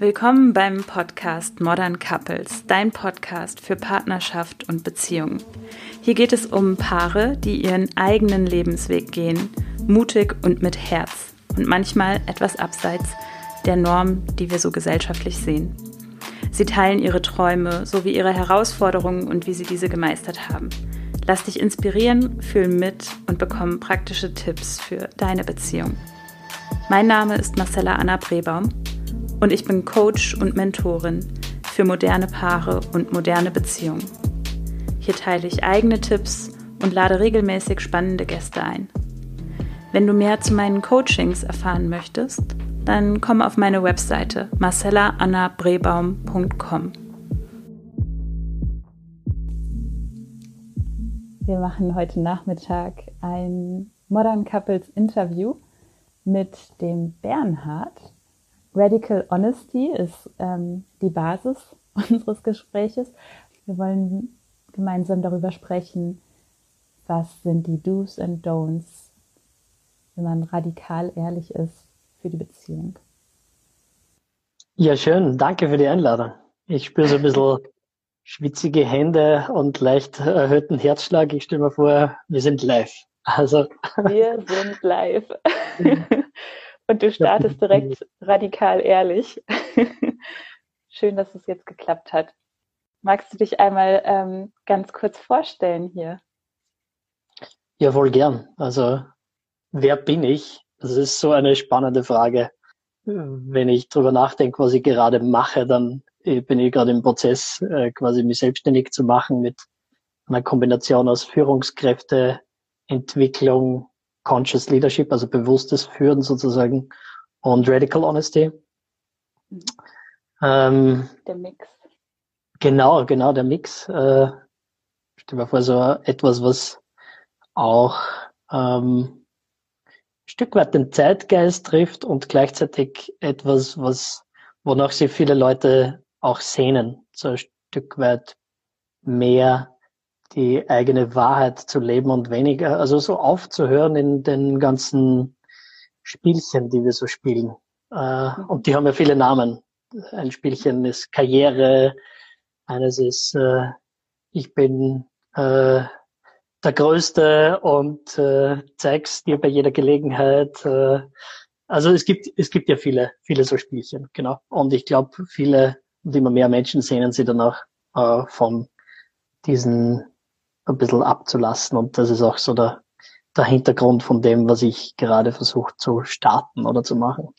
Willkommen beim Podcast Modern Couples, dein Podcast für Partnerschaft und Beziehung. Hier geht es um Paare, die ihren eigenen Lebensweg gehen, mutig und mit Herz und manchmal etwas abseits der Norm, die wir so gesellschaftlich sehen. Sie teilen ihre Träume sowie ihre Herausforderungen und wie sie diese gemeistert haben. Lass dich inspirieren, fühl mit und bekomme praktische Tipps für deine Beziehung. Mein Name ist Marcella Anna Brebaum und ich bin Coach und Mentorin für moderne Paare und moderne Beziehungen. Hier teile ich eigene Tipps und lade regelmäßig spannende Gäste ein. Wenn du mehr zu meinen Coachings erfahren möchtest, dann komm auf meine Webseite marcellaannabrebaum.com. Wir machen heute Nachmittag ein Modern Couples Interview mit dem Bernhard. Radical Honesty ist ähm, die Basis unseres Gespräches. Wir wollen gemeinsam darüber sprechen, was sind die Do's and Don'ts, wenn man radikal ehrlich ist für die Beziehung. Ja, schön. Danke für die Einladung. Ich spüre so ein bisschen schwitzige Hände und leicht erhöhten Herzschlag. Ich stelle mir vor, wir sind live. Also. Wir sind live. Und du startest direkt radikal ehrlich. Schön, dass es jetzt geklappt hat. Magst du dich einmal ähm, ganz kurz vorstellen hier? Ja, wohl gern. Also, wer bin ich? Das ist so eine spannende Frage. Wenn ich drüber nachdenke, was ich gerade mache, dann äh, bin ich gerade im Prozess, äh, quasi mich selbstständig zu machen mit einer Kombination aus Führungskräfte, Entwicklung, Conscious Leadership, also bewusstes Führen sozusagen, und Radical Honesty. Mhm. Ähm, der Mix. Genau, genau, der Mix. Äh, stell mir vor, so etwas, was auch ähm, ein Stück weit den Zeitgeist trifft und gleichzeitig etwas, was, wonach sich viele Leute auch sehnen, so ein Stück weit mehr die eigene Wahrheit zu leben und weniger, also so aufzuhören in den ganzen Spielchen, die wir so spielen. Äh, mhm. und die haben ja viele Namen. Ein Spielchen ist Karriere, eines ist äh, ich bin äh, der Größte und äh, zeig's dir bei jeder Gelegenheit. Äh, also es gibt es gibt ja viele viele so Spielchen, genau. Und ich glaube, viele und immer mehr Menschen sehnen sich danach äh, von diesen ein bisschen abzulassen. Und das ist auch so der, der Hintergrund von dem, was ich gerade versuche zu starten oder zu machen.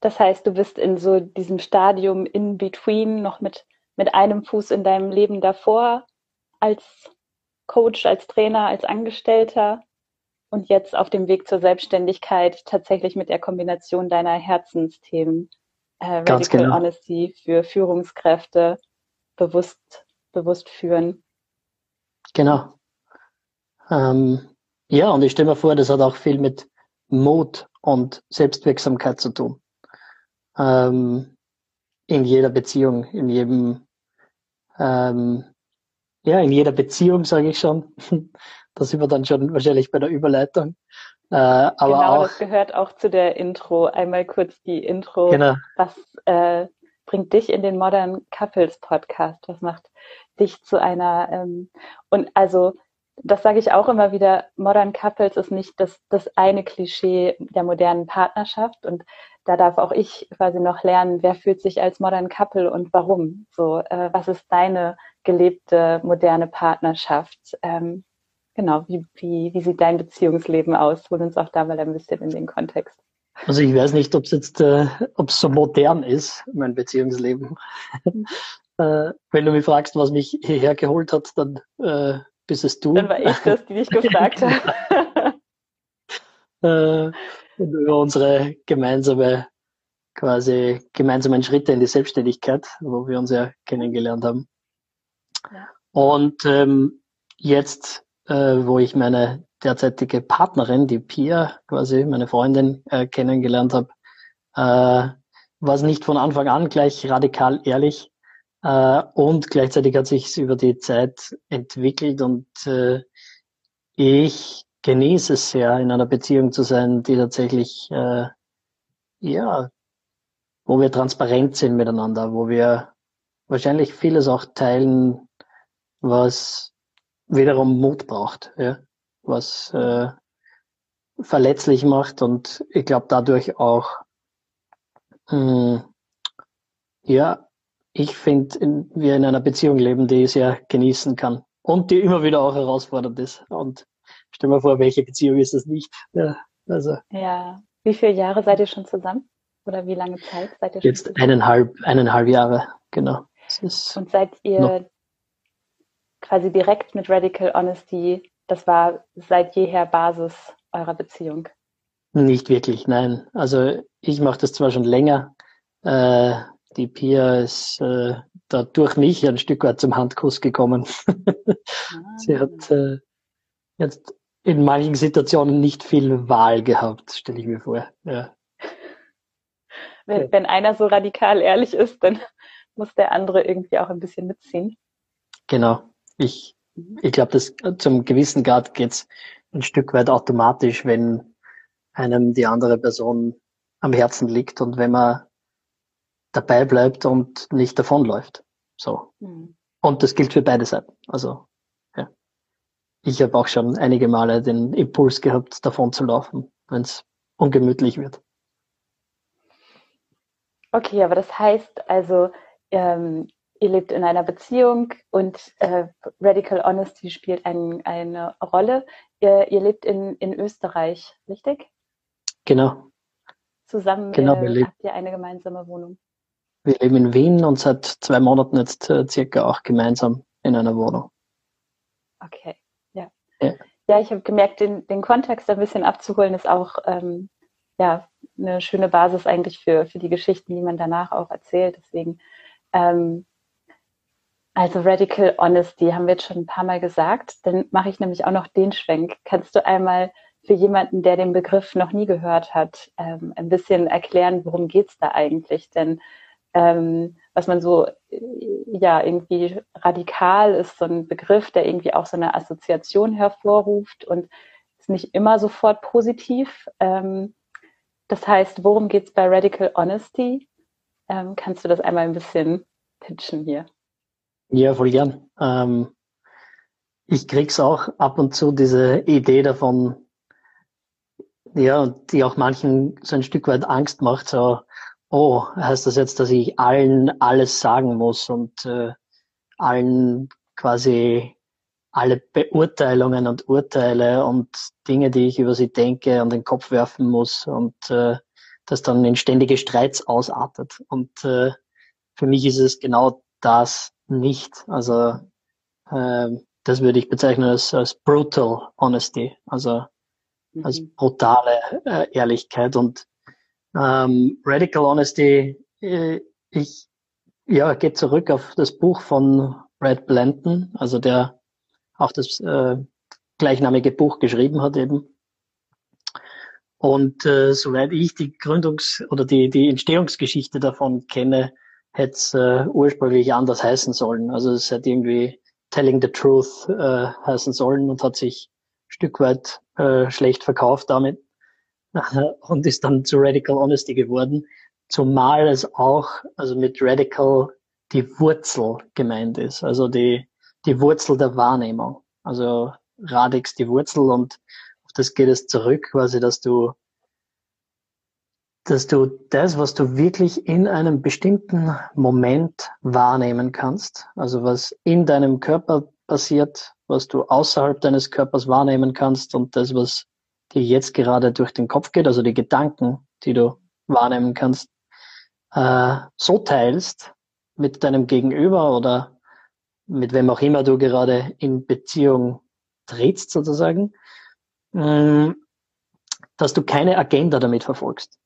Das heißt, du bist in so diesem Stadium in between noch mit, mit einem Fuß in deinem Leben davor als Coach, als Trainer, als Angestellter und jetzt auf dem Weg zur Selbstständigkeit tatsächlich mit der Kombination deiner Herzensthemen, äh, Radical genau. Honesty für Führungskräfte, bewusst, bewusst führen. Genau. Ähm, ja, und ich stelle mir vor, das hat auch viel mit Mut und Selbstwirksamkeit zu tun. Ähm, in jeder Beziehung, in jedem, ähm, ja, in jeder Beziehung, sage ich schon. da sind wir dann schon wahrscheinlich bei der Überleitung. Äh, aber genau, auch, das gehört auch zu der Intro. Einmal kurz die Intro. Genau. Was äh, bringt dich in den Modern Couples Podcast? Was macht dich zu einer, ähm, und also das sage ich auch immer wieder, Modern Couples ist nicht das, das eine Klischee der modernen Partnerschaft und da darf auch ich quasi noch lernen, wer fühlt sich als Modern Couple und warum. So, äh, was ist deine gelebte moderne Partnerschaft? Ähm, genau, wie, wie, wie sieht dein Beziehungsleben aus? Hol uns auch da mal ein bisschen in den Kontext. Also ich weiß nicht, ob es jetzt, äh, ob es so modern ist, mein Beziehungsleben. Äh, wenn du mich fragst, was mich hierher geholt hat, dann äh, bist es du. Dann war ich das, die dich gefragt habe. äh, über unsere gemeinsame, quasi gemeinsamen Schritte in die Selbstständigkeit, wo wir uns ja kennengelernt haben. Ja. Und ähm, jetzt, äh, wo ich meine derzeitige Partnerin, die Pia, quasi meine Freundin, äh, kennengelernt habe, äh, war es nicht von Anfang an gleich radikal ehrlich, und gleichzeitig hat sich über die Zeit entwickelt und äh, ich genieße es sehr, in einer Beziehung zu sein, die tatsächlich äh, ja wo wir transparent sind miteinander, wo wir wahrscheinlich vieles auch teilen, was wiederum Mut braucht, ja, was äh, verletzlich macht und ich glaube dadurch auch, mh, hm, ja, ich finde, wir in einer Beziehung leben, die ich sehr genießen kann und die immer wieder auch herausfordernd ist. Und stell mir vor, welche Beziehung ist das nicht? Ja, also. Ja. Wie viele Jahre seid ihr schon zusammen? Oder wie lange Zeit seid ihr schon Jetzt zusammen? eineinhalb, eineinhalb Jahre, genau. Und seid ihr noch. quasi direkt mit Radical Honesty, das war seit jeher Basis eurer Beziehung? Nicht wirklich, nein. Also ich mache das zwar schon länger. Äh, die Pia ist äh, da durch mich ein Stück weit zum Handkuss gekommen. Ah. Sie hat äh, jetzt in manchen Situationen nicht viel Wahl gehabt, stelle ich mir vor. Ja. Wenn, wenn einer so radikal ehrlich ist, dann muss der andere irgendwie auch ein bisschen mitziehen. Genau. Ich, ich glaube, dass zum gewissen Grad geht's ein Stück weit automatisch, wenn einem die andere Person am Herzen liegt und wenn man dabei bleibt und nicht davonläuft. So. Mhm. Und das gilt für beide Seiten. Also, ja. Ich habe auch schon einige Male den Impuls gehabt, davon zu laufen, wenn es ungemütlich wird. Okay, aber das heißt also, ähm, ihr lebt in einer Beziehung und äh, Radical Honesty spielt ein, eine Rolle. Ihr, ihr lebt in, in Österreich, richtig? Genau. Zusammen genau, äh, habt ihr eine gemeinsame Wohnung. Wir leben in Wien und seit zwei Monaten jetzt äh, circa auch gemeinsam in einer Wohnung. Okay, ja. Ja, ja ich habe gemerkt, den, den Kontext ein bisschen abzuholen ist auch ähm, ja, eine schöne Basis eigentlich für, für die Geschichten, die man danach auch erzählt. Deswegen ähm, also Radical Honesty haben wir jetzt schon ein paar Mal gesagt. Dann mache ich nämlich auch noch den Schwenk. Kannst du einmal für jemanden, der den Begriff noch nie gehört hat, ähm, ein bisschen erklären, worum geht's da eigentlich? Denn ähm, was man so ja irgendwie radikal ist, so ein Begriff, der irgendwie auch so eine Assoziation hervorruft und ist nicht immer sofort positiv. Ähm, das heißt, worum geht's bei Radical Honesty? Ähm, kannst du das einmal ein bisschen pitchen hier? Ja, voll gern. Ähm, ich krieg's auch ab und zu diese Idee davon, ja, die auch manchen so ein Stück weit Angst macht, so, oh, heißt das jetzt, dass ich allen alles sagen muss und äh, allen quasi alle Beurteilungen und Urteile und Dinge, die ich über sie denke, an den Kopf werfen muss und äh, das dann in ständige Streits ausartet. Und äh, für mich ist es genau das nicht. Also äh, das würde ich bezeichnen als, als brutal honesty, also mhm. als brutale äh, Ehrlichkeit und ähm, radical honesty. Äh, ich ja geht zurück auf das Buch von Brad Blanton, also der auch das äh, gleichnamige Buch geschrieben hat eben. Und äh, soweit ich die Gründungs- oder die, die Entstehungsgeschichte davon kenne, hätte es äh, ursprünglich anders heißen sollen. Also es hätte irgendwie Telling the Truth äh, heißen sollen und hat sich Stück weit äh, schlecht verkauft damit und ist dann zu Radical Honesty geworden. Zumal es auch, also mit Radical die Wurzel gemeint ist, also die, die Wurzel der Wahrnehmung. Also Radix die Wurzel und auf das geht es zurück, quasi, dass du dass du das, was du wirklich in einem bestimmten Moment wahrnehmen kannst, also was in deinem Körper passiert, was du außerhalb deines Körpers wahrnehmen kannst und das, was dir jetzt gerade durch den Kopf geht, also die Gedanken, die du wahrnehmen kannst, äh, so teilst mit deinem Gegenüber oder mit wem auch immer du gerade in Beziehung trittst sozusagen, mh, mm, dass du keine Agenda damit verfolgst.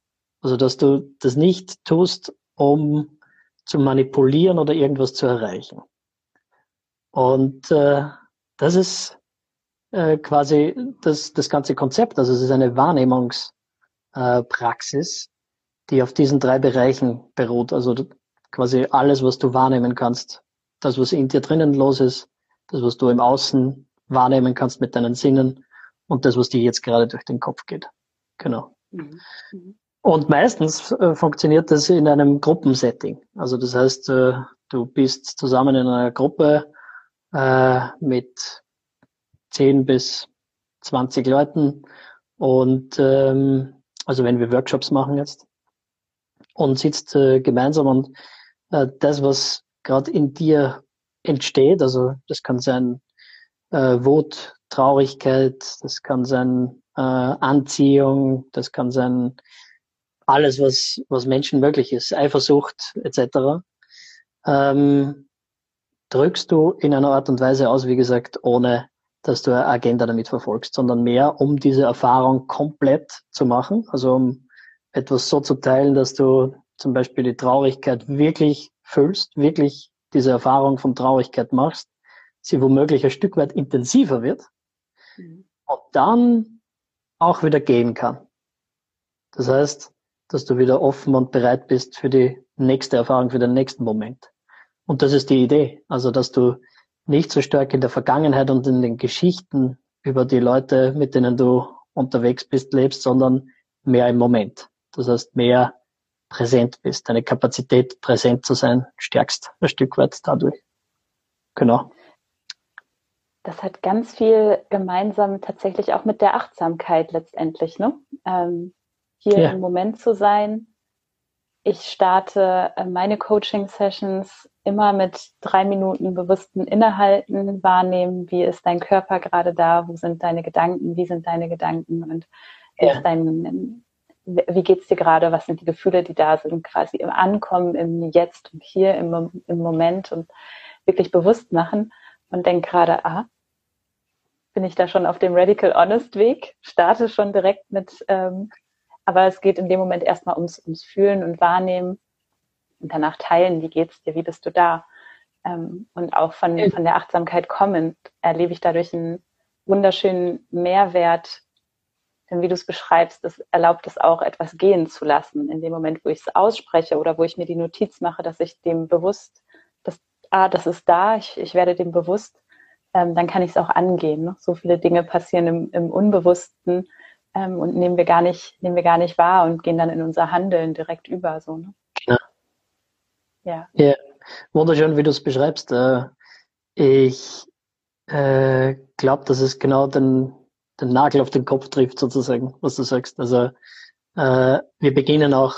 Also, dass du das nicht tust, um zu manipulieren oder irgendwas zu erreichen. Und äh, das ist äh, quasi das, das ganze Konzept. Also es ist eine Wahrnehmungspraxis, äh, die auf diesen drei Bereichen beruht. Also quasi alles, was du wahrnehmen kannst. Das, was in dir drinnen los ist, das, was du im Außen wahrnehmen kannst mit deinen Sinnen und das, was dir jetzt gerade durch den Kopf geht. Genau. Mhm. Mhm. Und meistens äh, funktioniert das in einem Gruppensetting. Also das heißt, äh, du bist zusammen in einer Gruppe äh, mit 10 bis 20 Leuten und ähm, also wenn wir Workshops machen jetzt und sitzt äh, gemeinsam und äh, das, was gerade in dir entsteht, also das kann sein äh, Wut, Traurigkeit, das kann sein äh, Anziehung, das kann sein alles, was, was Menschen möglich ist, Eifersucht etc., ähm, drückst du in einer Art und Weise aus, wie gesagt, ohne dass du eine Agenda damit verfolgst, sondern mehr, um diese Erfahrung komplett zu machen, also um etwas so zu teilen, dass du zum Beispiel die Traurigkeit wirklich fühlst, wirklich diese Erfahrung von Traurigkeit machst, sie womöglich ein Stück weit intensiver wird mhm. und dann auch wieder gehen kann. Das heißt, dass du wieder offen und bereit bist für die nächste Erfahrung, für den nächsten Moment. Und das ist die Idee. Also, dass du nicht so stark in der Vergangenheit und in den Geschichten über die Leute, mit denen du unterwegs bist, lebst, sondern mehr im Moment. Das heißt, mehr präsent bist, deine Kapazität präsent zu sein, stärkst ein Stück weit dadurch. Genau. Das hat ganz viel gemeinsam tatsächlich auch mit der Achtsamkeit letztendlich, ne? Ähm, hier ja. im Moment zu sein. Ich starte äh, meine Coaching-Sessions immer mit drei Minuten bewussten Innehalten, wahrnehmen, wie ist dein Körper gerade da, wo sind deine Gedanken, wie sind deine Gedanken und ja. dein wie geht's dir gerade, was sind die Gefühle, die da sind, quasi im Ankommen, im Jetzt und hier, im, im Moment und wirklich bewusst machen und denk gerade, ah, bin ich da schon auf dem Radical Honest Weg, starte schon direkt mit, ähm, aber es geht in dem Moment erstmal ums, ums Fühlen und Wahrnehmen und danach teilen, wie geht's dir, wie bist du da? Ähm, und auch von, von der Achtsamkeit kommend erlebe ich dadurch einen wunderschönen Mehrwert denn wie du es beschreibst, das erlaubt es auch, etwas gehen zu lassen. In dem Moment, wo ich es ausspreche oder wo ich mir die Notiz mache, dass ich dem bewusst, dass, ah, das ist da, ich, ich werde dem bewusst, ähm, dann kann ich es auch angehen. Ne? So viele Dinge passieren im, im Unbewussten ähm, und nehmen wir gar nicht, nehmen wir gar nicht wahr und gehen dann in unser Handeln direkt über. So, ne? Ja. Ja, wunderschön, wie du es beschreibst. Äh, ich äh, glaube, dass es genau den den Nagel auf den Kopf trifft, sozusagen, was du sagst. Also äh, wir beginnen auch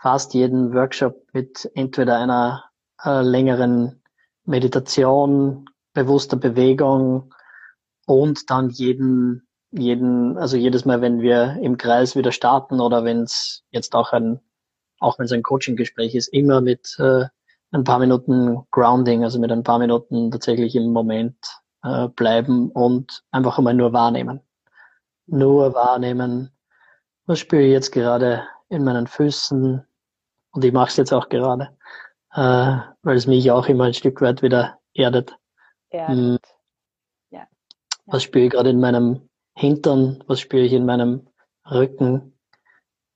fast jeden Workshop mit entweder einer längeren Meditation, bewusster Bewegung und dann jeden, jeden, also jedes Mal, wenn wir im Kreis wieder starten oder wenn es jetzt auch ein, auch wenn es ein Coaching-Gespräch ist, immer mit äh, ein paar Minuten Grounding, also mit ein paar Minuten tatsächlich im Moment äh, bleiben und einfach einmal nur wahrnehmen nur wahrnehmen, was spüre ich jetzt gerade in meinen Füßen und ich mache es jetzt auch gerade, äh, weil es mich auch immer ein Stück weit wieder erdet. erdet. Hm. Ja. ja. Was spüre ich gerade in meinem Hintern, was spüre ich in meinem Rücken,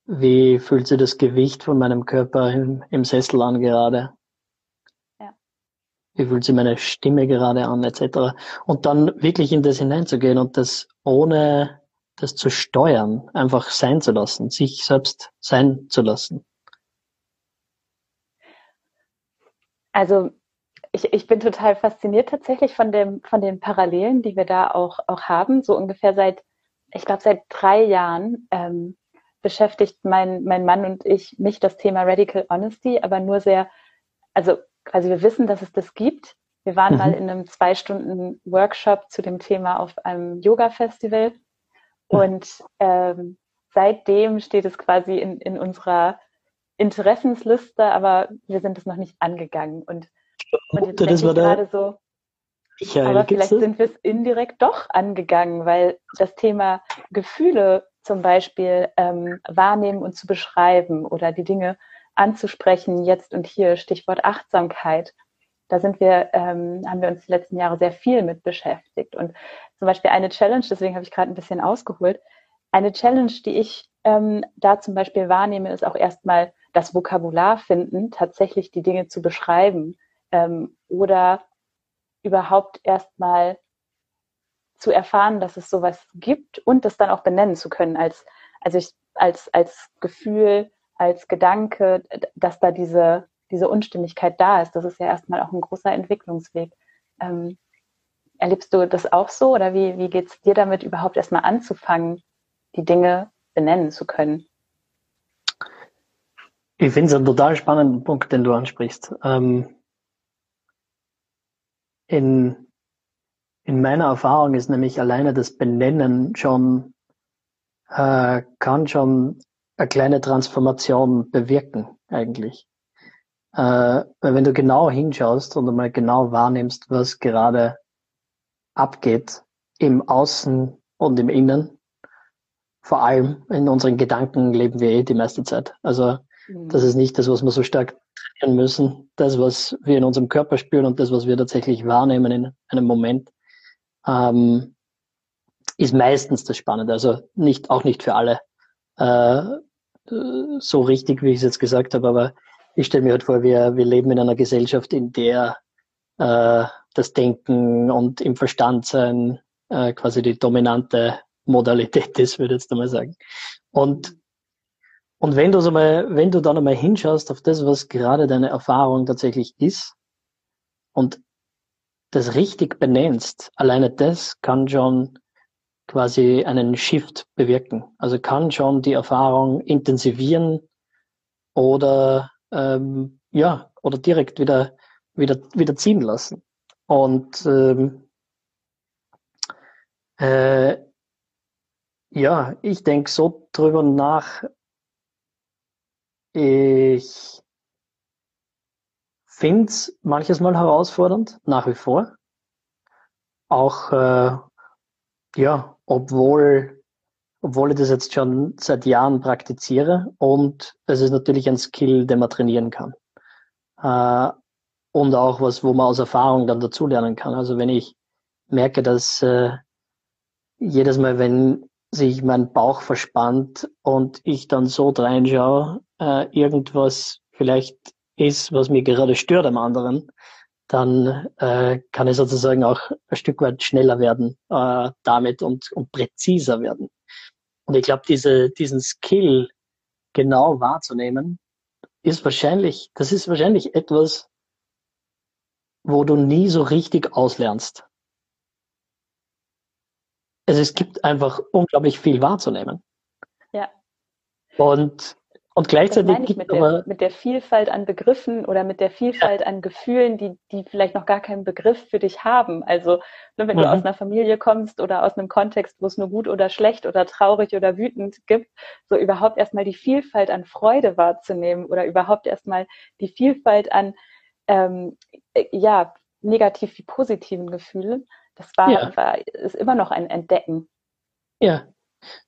wie fühlt sich das Gewicht von meinem Körper im, im Sessel an gerade? Ja. Wie fühlt sich meine Stimme gerade an, etc. Und dann wirklich in das hineinzugehen und das ohne das zu steuern, einfach sein zu lassen, sich selbst sein zu lassen? Also ich, ich bin total fasziniert tatsächlich von dem von den Parallelen, die wir da auch auch haben. So ungefähr seit ich glaube seit drei Jahren ähm, beschäftigt mein mein Mann und ich mich das Thema Radical Honesty, aber nur sehr also quasi wir wissen, dass es das gibt. Wir waren mhm. mal in einem zwei Stunden Workshop zu dem Thema auf einem Yoga Festival und ähm, seitdem steht es quasi in, in unserer Interessensliste, aber wir sind es noch nicht angegangen. Und, und jetzt denke ich gerade so, Michael, aber vielleicht sind wir es indirekt doch angegangen, weil das Thema Gefühle zum Beispiel ähm, wahrnehmen und zu beschreiben oder die Dinge anzusprechen, jetzt und hier, Stichwort Achtsamkeit, da sind wir, ähm, haben wir uns die letzten Jahre sehr viel mit beschäftigt. Und zum Beispiel eine Challenge, deswegen habe ich gerade ein bisschen ausgeholt, eine Challenge, die ich ähm, da zum Beispiel wahrnehme, ist auch erstmal das Vokabular finden, tatsächlich die Dinge zu beschreiben ähm, oder überhaupt erstmal zu erfahren, dass es sowas gibt und das dann auch benennen zu können. Als also ich als, als Gefühl, als Gedanke, dass da diese, diese Unstimmigkeit da ist. Das ist ja erstmal auch ein großer Entwicklungsweg. Ähm, erlebst du das auch so oder wie, wie geht es dir damit überhaupt erstmal anzufangen, die Dinge benennen zu können? Ich finde es einen total spannenden Punkt, den du ansprichst. Ähm, in, in meiner Erfahrung ist nämlich alleine das Benennen schon, äh, kann schon eine kleine Transformation bewirken, eigentlich. Äh, wenn du genau hinschaust und einmal genau wahrnimmst, was gerade abgeht im Außen und im Innen, vor allem in unseren Gedanken leben wir eh die meiste Zeit. Also Mhm. Das ist nicht das, was wir so stark trainieren müssen. Das, was wir in unserem Körper spüren und das, was wir tatsächlich wahrnehmen in einem Moment, ähm, ist meistens das Spannende. Also nicht, auch nicht für alle äh, so richtig, wie ich es jetzt gesagt habe, aber ich stelle mir halt vor, wir, wir leben in einer Gesellschaft, in der äh, das Denken und im Verstand sein äh, quasi die dominante Modalität ist, würde ich jetzt einmal sagen. Und und wenn du, so mal, wenn du dann einmal hinschaust auf das, was gerade deine Erfahrung tatsächlich ist und das richtig benennst, alleine das kann schon quasi einen Shift bewirken. Also kann schon die Erfahrung intensivieren oder ähm, ja oder direkt wieder wieder wieder ziehen lassen. Und ähm, äh, ja, ich denke so drüber nach, ich finde es manches Mal herausfordernd, nach wie vor. Auch, äh, ja, obwohl, obwohl ich das jetzt schon seit Jahren praktiziere und es ist natürlich ein Skill, den man trainieren kann. Äh, und auch was, wo man aus Erfahrung dann dazulernen kann. Also wenn ich merke, dass äh, jedes Mal, wenn sich mein Bauch verspannt und ich dann so reinschaue, äh, irgendwas vielleicht ist, was mir gerade stört am anderen, dann äh, kann ich sozusagen auch ein Stück weit schneller werden äh, damit und, und präziser werden. Und ich glaube, diese, diesen Skill genau wahrzunehmen, ist wahrscheinlich, das ist wahrscheinlich etwas, wo du nie so richtig auslernst. Also es gibt einfach unglaublich viel wahrzunehmen. Ja. Und und gleichzeitig das mit, der, mit der Vielfalt an Begriffen oder mit der Vielfalt ja. an Gefühlen, die, die vielleicht noch gar keinen Begriff für dich haben. Also ne, wenn mhm. du aus einer Familie kommst oder aus einem Kontext, wo es nur gut oder schlecht oder traurig oder wütend gibt, so überhaupt erstmal die Vielfalt an Freude wahrzunehmen oder überhaupt erstmal die Vielfalt an ähm, äh, ja, negativ wie positiven Gefühlen, das war, ja. war ist immer noch ein Entdecken. Ja,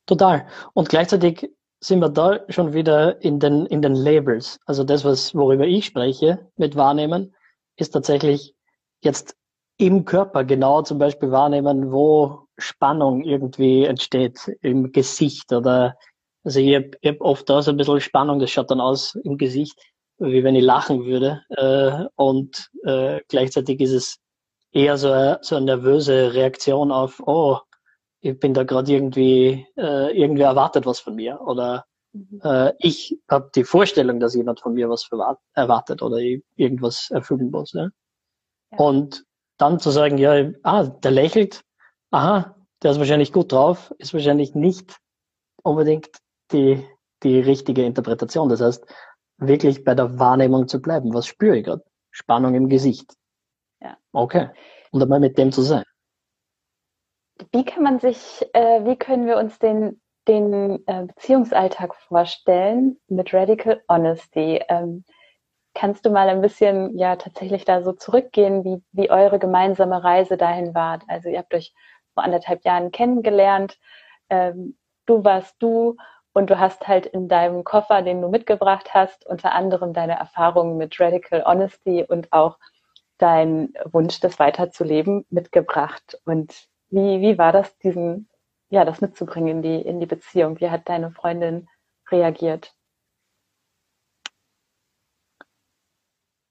total. Und gleichzeitig sind wir da schon wieder in den, in den Labels. Also das, was, worüber ich spreche mit Wahrnehmen, ist tatsächlich jetzt im Körper genau zum Beispiel wahrnehmen, wo Spannung irgendwie entsteht im Gesicht oder also ich habe hab oft da so ein bisschen Spannung, das schaut dann aus im Gesicht, wie wenn ich lachen würde. Äh, und äh, gleichzeitig ist es eher so, so eine nervöse Reaktion auf, oh, ich bin da gerade irgendwie, äh, irgendwie erwartet was von mir oder mhm. äh, ich habe die Vorstellung, dass jemand von mir was erwartet oder irgendwas erfüllen muss. Ja? ja? Und dann zu sagen, ja, ah, der lächelt, aha, der ist wahrscheinlich gut drauf, ist wahrscheinlich nicht unbedingt die, die richtige Interpretation. Das heißt, wirklich bei der Wahrnehmung zu bleiben. Was spüre ich gerade? Spannung im Gesicht. Ja. Okay. Und einmal mit dem zu sein wie kann man sich, äh, wie können wir uns den, den äh, Beziehungsalltag vorstellen mit Radical Honesty? Ähm, kannst du mal ein bisschen ja tatsächlich da so zurückgehen, wie, wie eure gemeinsame Reise dahin war? Also ihr habt euch vor anderthalb Jahren kennengelernt, ähm, du warst du und du hast halt in deinem Koffer, den du mitgebracht hast, unter anderem deine Erfahrungen mit Radical Honesty und auch dein Wunsch, das weiterzuleben, mitgebracht. Und wie, wie war das, diesen, ja, das mitzubringen in die, in die Beziehung? Wie hat deine Freundin reagiert?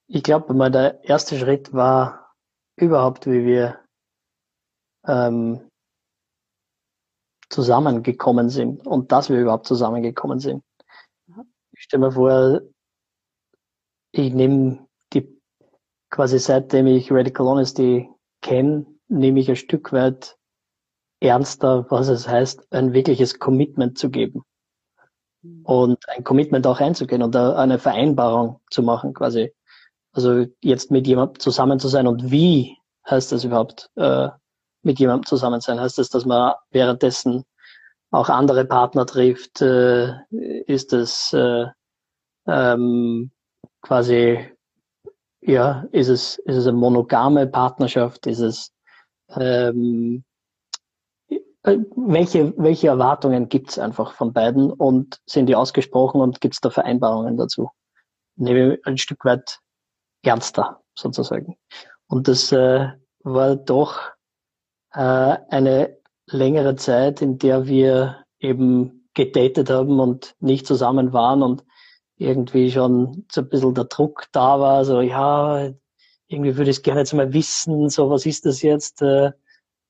Ich glaube, mein der erste Schritt war überhaupt, wie wir ähm, zusammengekommen sind und dass wir überhaupt zusammengekommen sind. Ich stelle mir vor, ich nehme die quasi seitdem ich Radical Honesty kenne, nehme ich ein Stück weit ernster, was es heißt, ein wirkliches Commitment zu geben. Mhm. Und ein Commitment auch einzugehen und eine Vereinbarung zu machen, quasi. Also jetzt mit jemandem zusammen zu sein und wie heißt das überhaupt, äh, mit jemandem zusammen sein? Heißt das, dass man währenddessen auch andere Partner trifft? Äh, ist es äh, ähm, quasi, ja, ist es, ist es eine monogame Partnerschaft? Ist es ähm, äh, welche, welche Erwartungen gibt es einfach von beiden und sind die ausgesprochen und gibt es da Vereinbarungen dazu? Nehme ich ein Stück weit ernster sozusagen. Und das äh, war doch äh, eine längere Zeit, in der wir eben gedatet haben und nicht zusammen waren und irgendwie schon so ein bisschen der Druck da war, so ja, irgendwie würde ich es gerne jetzt mal wissen, so was ist das jetzt, äh,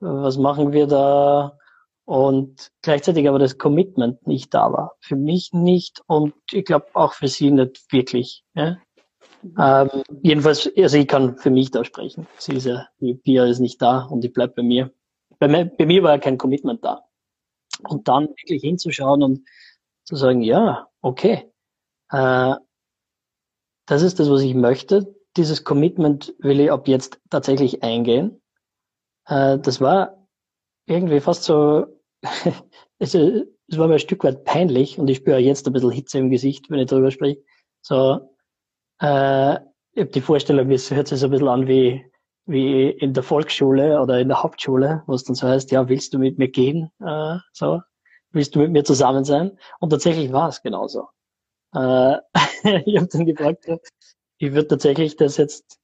was machen wir da? Und gleichzeitig aber das Commitment nicht da war. Für mich nicht und ich glaube auch für sie nicht wirklich. Ja? Mhm. Ähm, jedenfalls, also ich kann für mich da sprechen. Sie ist ja, die Pia ist nicht da und die bleibt bei mir. Bei mir, bei mir war ja kein Commitment da. Und dann wirklich hinzuschauen und zu sagen, ja, okay, äh, das ist das, was ich möchte. Dieses Commitment will ich ab jetzt tatsächlich eingehen. Äh, das war irgendwie fast so, es, es war mir ein Stück weit peinlich und ich spüre jetzt ein bisschen Hitze im Gesicht, wenn ich darüber spreche. So, äh, ich habe die Vorstellung, es hört sich so ein bisschen an wie, wie in der Volksschule oder in der Hauptschule, wo es dann so heißt, ja, willst du mit mir gehen? Äh, so, willst du mit mir zusammen sein? Und tatsächlich war es genauso. Äh, ich habe dann gefragt, ich würde tatsächlich das jetzt,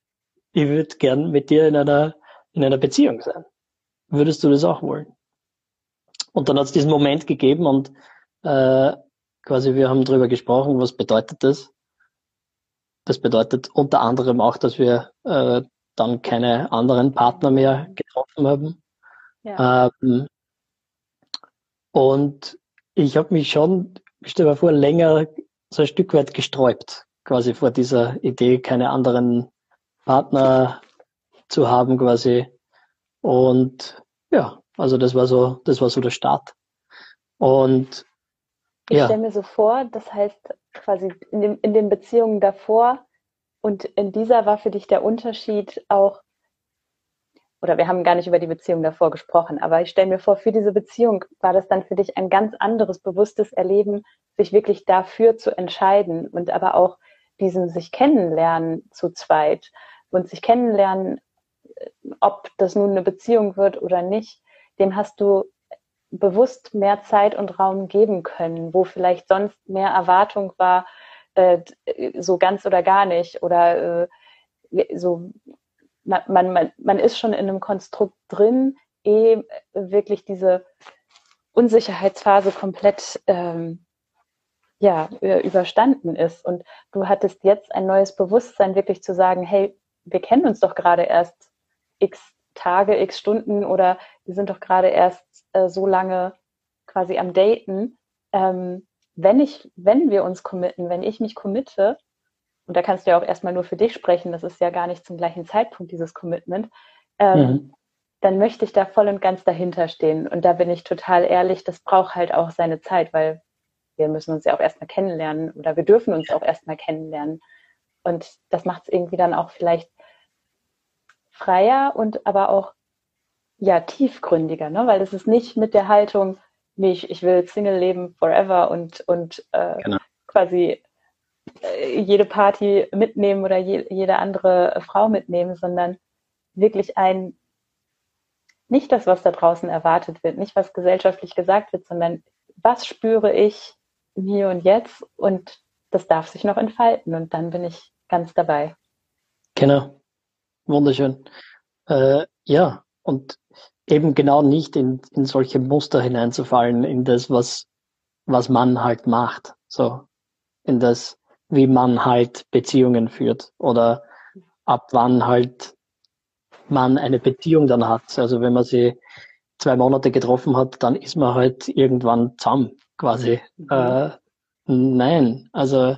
ich würde gern mit dir in einer, in einer Beziehung sein. Würdest du das auch wollen? Und dann hat es diesen Moment gegeben und äh, quasi wir haben darüber gesprochen, was bedeutet das? Das bedeutet unter anderem auch, dass wir äh, dann keine anderen Partner mehr getroffen haben. Ja. Ähm, und ich habe mich schon, ich stelle mir vor, länger so ein Stück weit gesträubt, quasi vor dieser Idee, keine anderen Partner zu haben, quasi. Und ja, also das war so, das war so der Start. Und ich ja. stelle mir so vor, das heißt quasi in, dem, in den Beziehungen davor und in dieser war für dich der Unterschied auch, oder wir haben gar nicht über die Beziehung davor gesprochen, aber ich stelle mir vor, für diese Beziehung war das dann für dich ein ganz anderes, bewusstes Erleben, sich wirklich dafür zu entscheiden und aber auch diesen sich kennenlernen zu zweit und sich kennenlernen, ob das nun eine Beziehung wird oder nicht, dem hast du bewusst mehr Zeit und Raum geben können, wo vielleicht sonst mehr Erwartung war, äh, so ganz oder gar nicht oder äh, so man, man, man ist schon in einem Konstrukt drin, eh wirklich diese Unsicherheitsphase komplett ähm, ja, überstanden ist. Und du hattest jetzt ein neues Bewusstsein, wirklich zu sagen, hey, wir kennen uns doch gerade erst x Tage, x Stunden oder wir sind doch gerade erst äh, so lange quasi am Daten. Ähm, wenn ich, wenn wir uns committen, wenn ich mich committe, und da kannst du ja auch erstmal nur für dich sprechen, das ist ja gar nicht zum gleichen Zeitpunkt, dieses Commitment, ähm, mhm. dann möchte ich da voll und ganz dahinter stehen. Und da bin ich total ehrlich, das braucht halt auch seine Zeit, weil wir müssen uns ja auch erstmal kennenlernen oder wir dürfen uns auch erstmal kennenlernen. Und das macht es irgendwie dann auch vielleicht freier und aber auch ja tiefgründiger, ne? weil es ist nicht mit der Haltung, nee, ich, ich will Single leben forever und, und äh, genau. quasi äh, jede Party mitnehmen oder je, jede andere Frau mitnehmen, sondern wirklich ein, nicht das, was da draußen erwartet wird, nicht was gesellschaftlich gesagt wird, sondern was spüre ich Hier und Jetzt und das darf sich noch entfalten und dann bin ich ganz dabei. Genau. Wunderschön. Äh, ja, und eben genau nicht in, in solche Muster hineinzufallen, in das, was, was man halt macht. So, in das, wie man halt Beziehungen führt oder ab wann halt man eine Beziehung dann hat. Also wenn man sie zwei Monate getroffen hat, dann ist man halt irgendwann zusammen quasi. Mhm. Äh, nein, also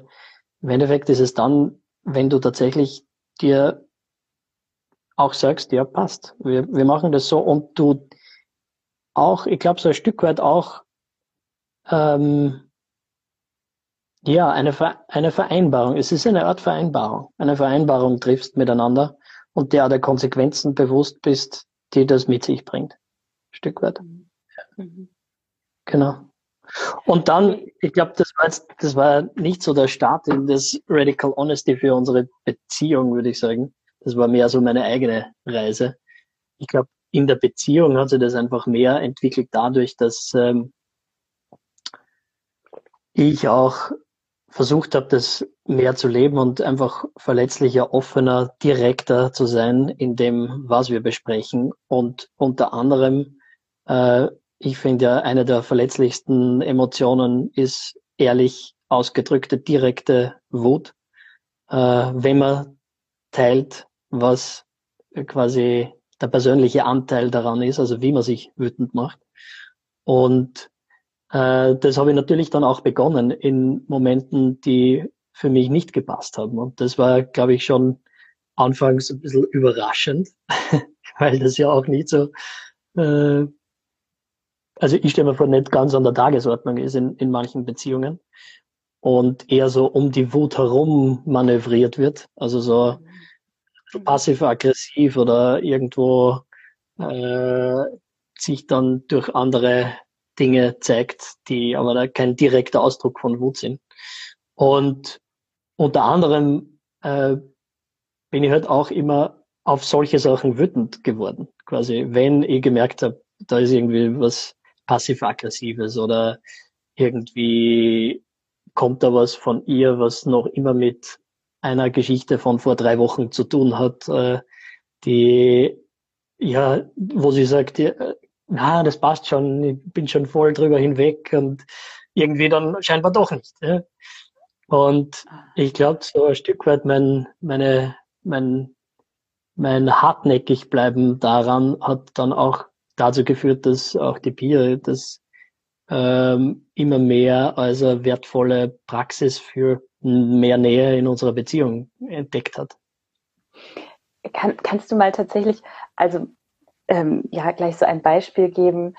im Endeffekt ist es dann, wenn du tatsächlich dir auch sagst, ja, passt, wir, wir machen das so und du auch, ich glaube, so ein Stück weit auch, ähm, ja, eine, eine Vereinbarung. Es ist eine Art Vereinbarung. Eine Vereinbarung triffst miteinander und der der Konsequenzen bewusst bist, die das mit sich bringt. Ein Stück weit. Mhm. Genau. Und dann, ich glaube, das war jetzt, das war nicht so der Start in das Radical Honesty für unsere Beziehung, würde ich sagen. Das war mehr so meine eigene Reise. Ich glaube, in der Beziehung hat sich das einfach mehr entwickelt dadurch, dass ähm, ich auch versucht habe, das mehr zu leben und einfach verletzlicher, offener, direkter zu sein in dem, was wir besprechen. Und unter anderem, äh, ich finde ja, eine der verletzlichsten Emotionen ist ehrlich ausgedrückte, direkte Wut. Äh, wenn man teilt, was quasi der persönliche Anteil daran ist, also wie man sich wütend macht. Und äh, das habe ich natürlich dann auch begonnen in Momenten, die für mich nicht gepasst haben. Und das war, glaube ich, schon anfangs ein bisschen überraschend, weil das ja auch nicht so, äh, also ich stelle mir vor, nicht ganz an der Tagesordnung ist in, in manchen Beziehungen und eher so um die Wut herum manövriert wird. Also so passiv-aggressiv oder irgendwo äh, sich dann durch andere Dinge zeigt, die aber da kein direkter Ausdruck von Wut sind. Und unter anderem äh, bin ich halt auch immer auf solche Sachen wütend geworden. Quasi, wenn ich gemerkt habe, da ist irgendwie was passiv-aggressives oder irgendwie kommt da was von ihr, was noch immer mit einer Geschichte von vor drei Wochen zu tun hat, äh, die ja, wo sie sagt, ja, na, das passt schon, ich bin schon voll drüber hinweg und irgendwie dann scheinbar doch nicht. Ja. Und ich glaube, so ein Stück weit mein, meine, mein, mein hartnäckig bleiben daran hat dann auch dazu geführt, dass auch die Pia das ähm, immer mehr als eine wertvolle Praxis für mehr Nähe in unserer Beziehung entdeckt hat. Kann, kannst du mal tatsächlich, also ähm, ja, gleich so ein Beispiel geben,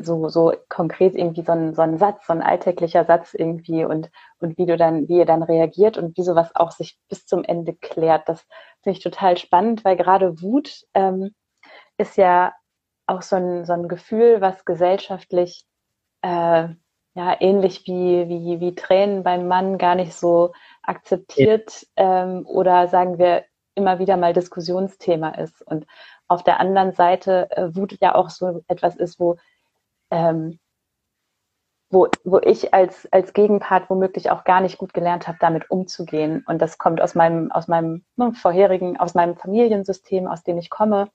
so, so konkret irgendwie so ein, so ein Satz, so ein alltäglicher Satz irgendwie und, und wie du dann, wie ihr dann reagiert und wie sowas auch sich bis zum Ende klärt. Das finde ich total spannend, weil gerade Wut ähm, ist ja auch so ein, so ein Gefühl, was gesellschaftlich äh, ja ähnlich wie, wie, wie Tränen beim Mann gar nicht so akzeptiert ähm, oder sagen wir immer wieder mal Diskussionsthema ist. Und auf der anderen Seite äh, Wut ja auch so etwas ist, wo, ähm, wo, wo ich als, als Gegenpart womöglich auch gar nicht gut gelernt habe, damit umzugehen. Und das kommt aus meinem, aus meinem ne, vorherigen, aus meinem Familiensystem, aus dem ich komme,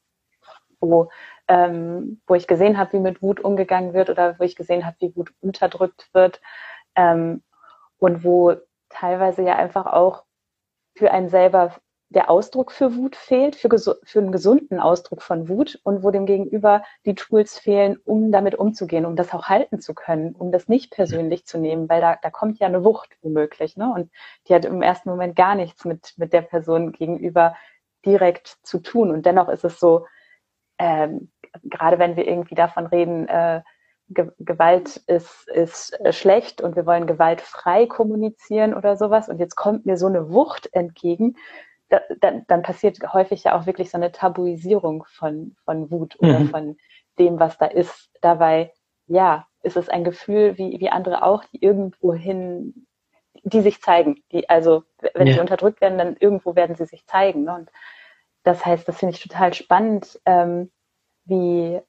wo ähm, wo ich gesehen habe, wie mit Wut umgegangen wird oder wo ich gesehen habe, wie Wut unterdrückt wird ähm, und wo teilweise ja einfach auch für einen selber der Ausdruck für Wut fehlt, für, für einen gesunden Ausdruck von Wut und wo dem Gegenüber die Tools fehlen, um damit umzugehen, um das auch halten zu können, um das nicht persönlich zu nehmen, weil da, da kommt ja eine Wucht womöglich, ne? Und die hat im ersten Moment gar nichts mit, mit der Person gegenüber direkt zu tun. Und dennoch ist es so, ähm, gerade wenn wir irgendwie davon reden, äh, Ge Gewalt ist, ist äh, schlecht und wir wollen gewaltfrei kommunizieren oder sowas und jetzt kommt mir so eine Wucht entgegen, da, dann, dann passiert häufig ja auch wirklich so eine Tabuisierung von, von Wut oder mhm. von dem, was da ist. Dabei, ja, ist es ein Gefühl wie, wie andere auch, die irgendwohin, die sich zeigen. Die, also, wenn ja. sie unterdrückt werden, dann irgendwo werden sie sich zeigen. Ne? Und das heißt, das finde ich total spannend, ähm, wie,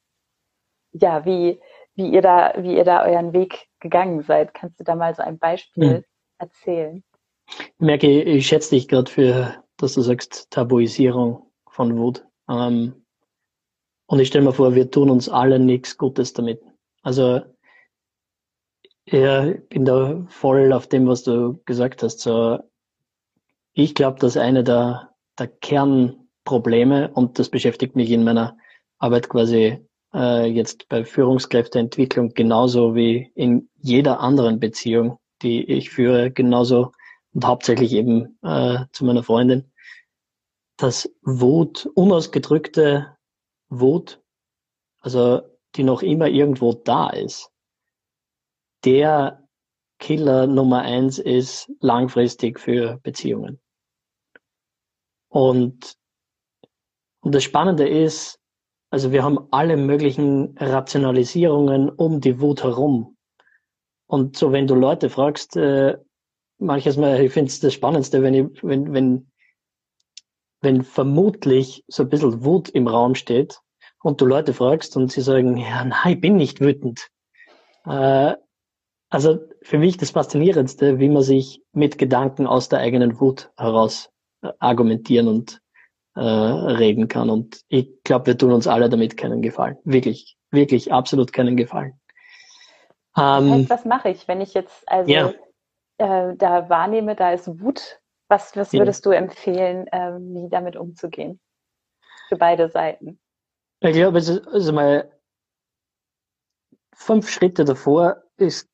ja, wie, wie ihr da, wie ihr da euren Weg gegangen seid. Kannst du da mal so ein Beispiel mhm. erzählen? Ich merke, ich schätze dich gerade für, dass du sagst, Tabuisierung von Wut. Ähm, und ich stelle mir vor, wir tun uns alle nichts Gutes damit. Also ja, ich bin da voll auf dem, was du gesagt hast. So, ich glaube, dass eine der, der Kernprobleme, und das beschäftigt mich in meiner Arbeit quasi äh, jetzt bei Führungskräfteentwicklung genauso wie in jeder anderen Beziehung, die ich führe, genauso und hauptsächlich eben äh, zu meiner Freundin, dass Wut, unausgedrückte Wut, also die noch immer irgendwo da ist, der Killer Nummer eins ist langfristig für Beziehungen. Und, und das Spannende ist, also wir haben alle möglichen Rationalisierungen um die Wut herum. Und so, wenn du Leute fragst, äh, manches Mal, ich finde es das Spannendste, wenn ich, wenn, wenn, wenn vermutlich so ein bisschen Wut im Raum steht und du Leute fragst und sie sagen, ja, nein, ich bin nicht wütend. Äh, also für mich das Faszinierendste, wie man sich mit Gedanken aus der eigenen Wut heraus äh, argumentieren und äh, reden kann. Und ich glaube, wir tun uns alle damit keinen Gefallen. Wirklich, wirklich absolut keinen Gefallen. Ähm, was mache ich, wenn ich jetzt also ja. äh, da wahrnehme, da ist Wut? Was, was würdest ja. du empfehlen, äh, wie damit umzugehen? Für beide Seiten. Ich glaube, es ist also mal fünf Schritte davor ist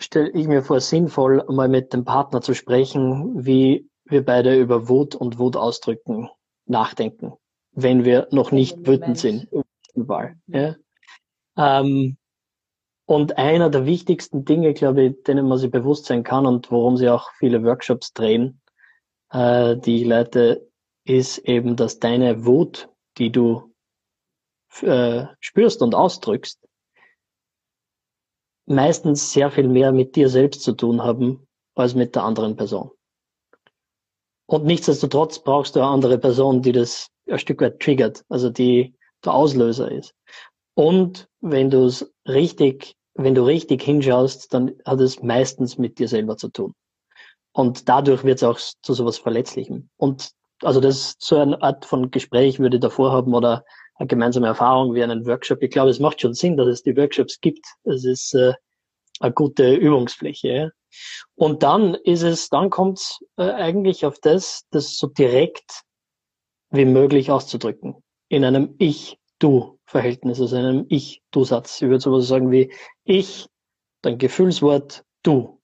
stelle ich mir vor, sinnvoll, mal mit dem Partner zu sprechen, wie wir beide über Wut und Wutausdrücken nachdenken, wenn wir noch nicht wütend sind. Wahl. Ja. Ähm, und einer der wichtigsten Dinge, glaube ich, denen man sich bewusst sein kann und worum sie auch viele Workshops drehen, äh, die ich leite, ist eben, dass deine Wut, die du äh, spürst und ausdrückst, meistens sehr viel mehr mit dir selbst zu tun haben als mit der anderen Person. Und nichtsdestotrotz brauchst du eine andere Person, die das ein Stück weit triggert, also die der Auslöser ist. Und wenn du es richtig, wenn du richtig hinschaust, dann hat es meistens mit dir selber zu tun. Und dadurch wird es auch zu sowas Verletzlichem. Und also das so eine Art von Gespräch würde ich davor haben oder eine gemeinsame Erfahrung wie einen Workshop. Ich glaube, es macht schon Sinn, dass es die Workshops gibt. Es ist äh, eine gute Übungsfläche. Und dann ist es, dann kommt es äh, eigentlich auf das, das so direkt wie möglich auszudrücken. In einem Ich-Du-Verhältnis, also in einem Ich-Du-Satz. Ich würde sowas sagen wie ich, dein Gefühlswort du.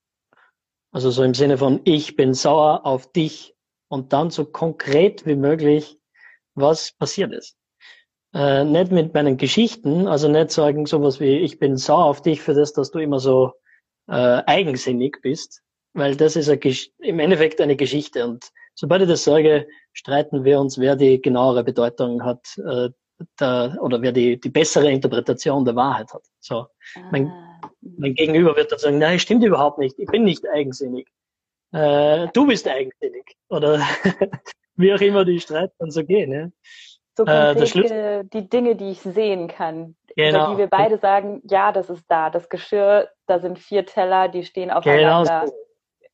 Also so im Sinne von ich bin sauer auf dich und dann so konkret wie möglich, was passiert ist äh, nicht mit meinen Geschichten, also nicht sagen sowas wie, ich bin sauer auf dich für das, dass du immer so äh, eigensinnig bist, weil das ist im Endeffekt eine Geschichte und sobald ich das sage, streiten wir uns, wer die genauere Bedeutung hat äh, der, oder wer die, die bessere Interpretation der Wahrheit hat. So, ah. mein, mein Gegenüber wird dann sagen, nein, stimmt überhaupt nicht, ich bin nicht eigensinnig. Äh, du bist eigensinnig. Oder wie auch immer die Streit dann so gehen. Ja? So konkret äh, die Dinge, die ich sehen kann. Genau. Oder die wir beide sagen, ja, das ist da. Das Geschirr, da sind vier Teller, die stehen aufeinander. Genau.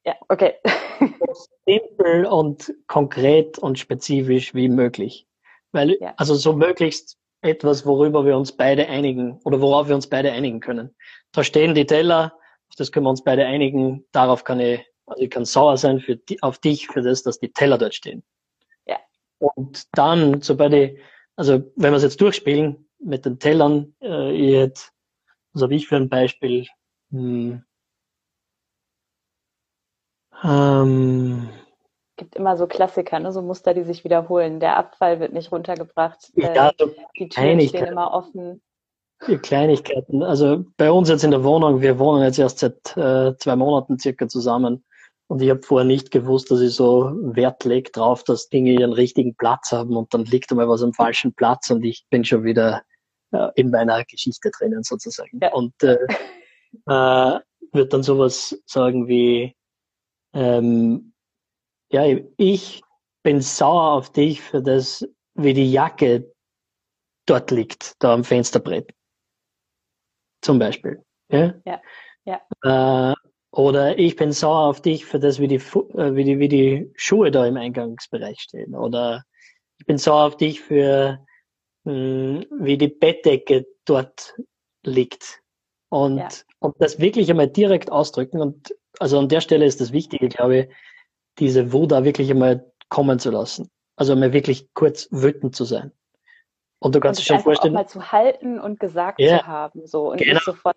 Ja, okay. So simpel und konkret und spezifisch wie möglich. Weil, ja. also so möglichst etwas, worüber wir uns beide einigen oder worauf wir uns beide einigen können. Da stehen die Teller, auf das können wir uns beide einigen. Darauf kann ich, also ich kann sauer sein für die, auf dich, für das, dass die Teller dort stehen. Und dann, sobald ich, also wenn wir es jetzt durchspielen mit den Tellern, äh, ich hätte, was habe ich für ein Beispiel? Hm, ähm, gibt immer so Klassiker, ne? so Muster, die sich wiederholen. Der Abfall wird nicht runtergebracht. Ja, äh, so die Türen stehen immer offen. Die Kleinigkeiten. Also bei uns jetzt in der Wohnung, wir wohnen jetzt erst seit äh, zwei Monaten circa zusammen. Und ich habe vorher nicht gewusst, dass ich so Wert lege drauf, dass Dinge ihren richtigen Platz haben und dann liegt einmal was am falschen Platz und ich bin schon wieder äh, in meiner Geschichte drinnen sozusagen. Ja. Und äh, äh, wird dann sowas sagen wie, ähm, ja, ich bin sauer auf dich für das, wie die Jacke dort liegt, da am Fensterbrett. Zum Beispiel. Ja. ja. ja. Äh, oder ich bin sauer auf dich für das, wie die, äh, wie die, wie die Schuhe da im Eingangsbereich stehen. Oder ich bin sauer auf dich für, mh, hm, wie die Bettdecke dort liegt. Und, ja. und das wirklich einmal direkt ausdrücken. Und also an der Stelle ist das Wichtige, glaube ich, diese Wut da wirklich einmal kommen zu lassen. Also einmal wirklich kurz wütend zu sein. Und du kannst und dir schon vorstellen. Auch mal zu halten und gesagt yeah. zu haben, so und genau. nicht sofort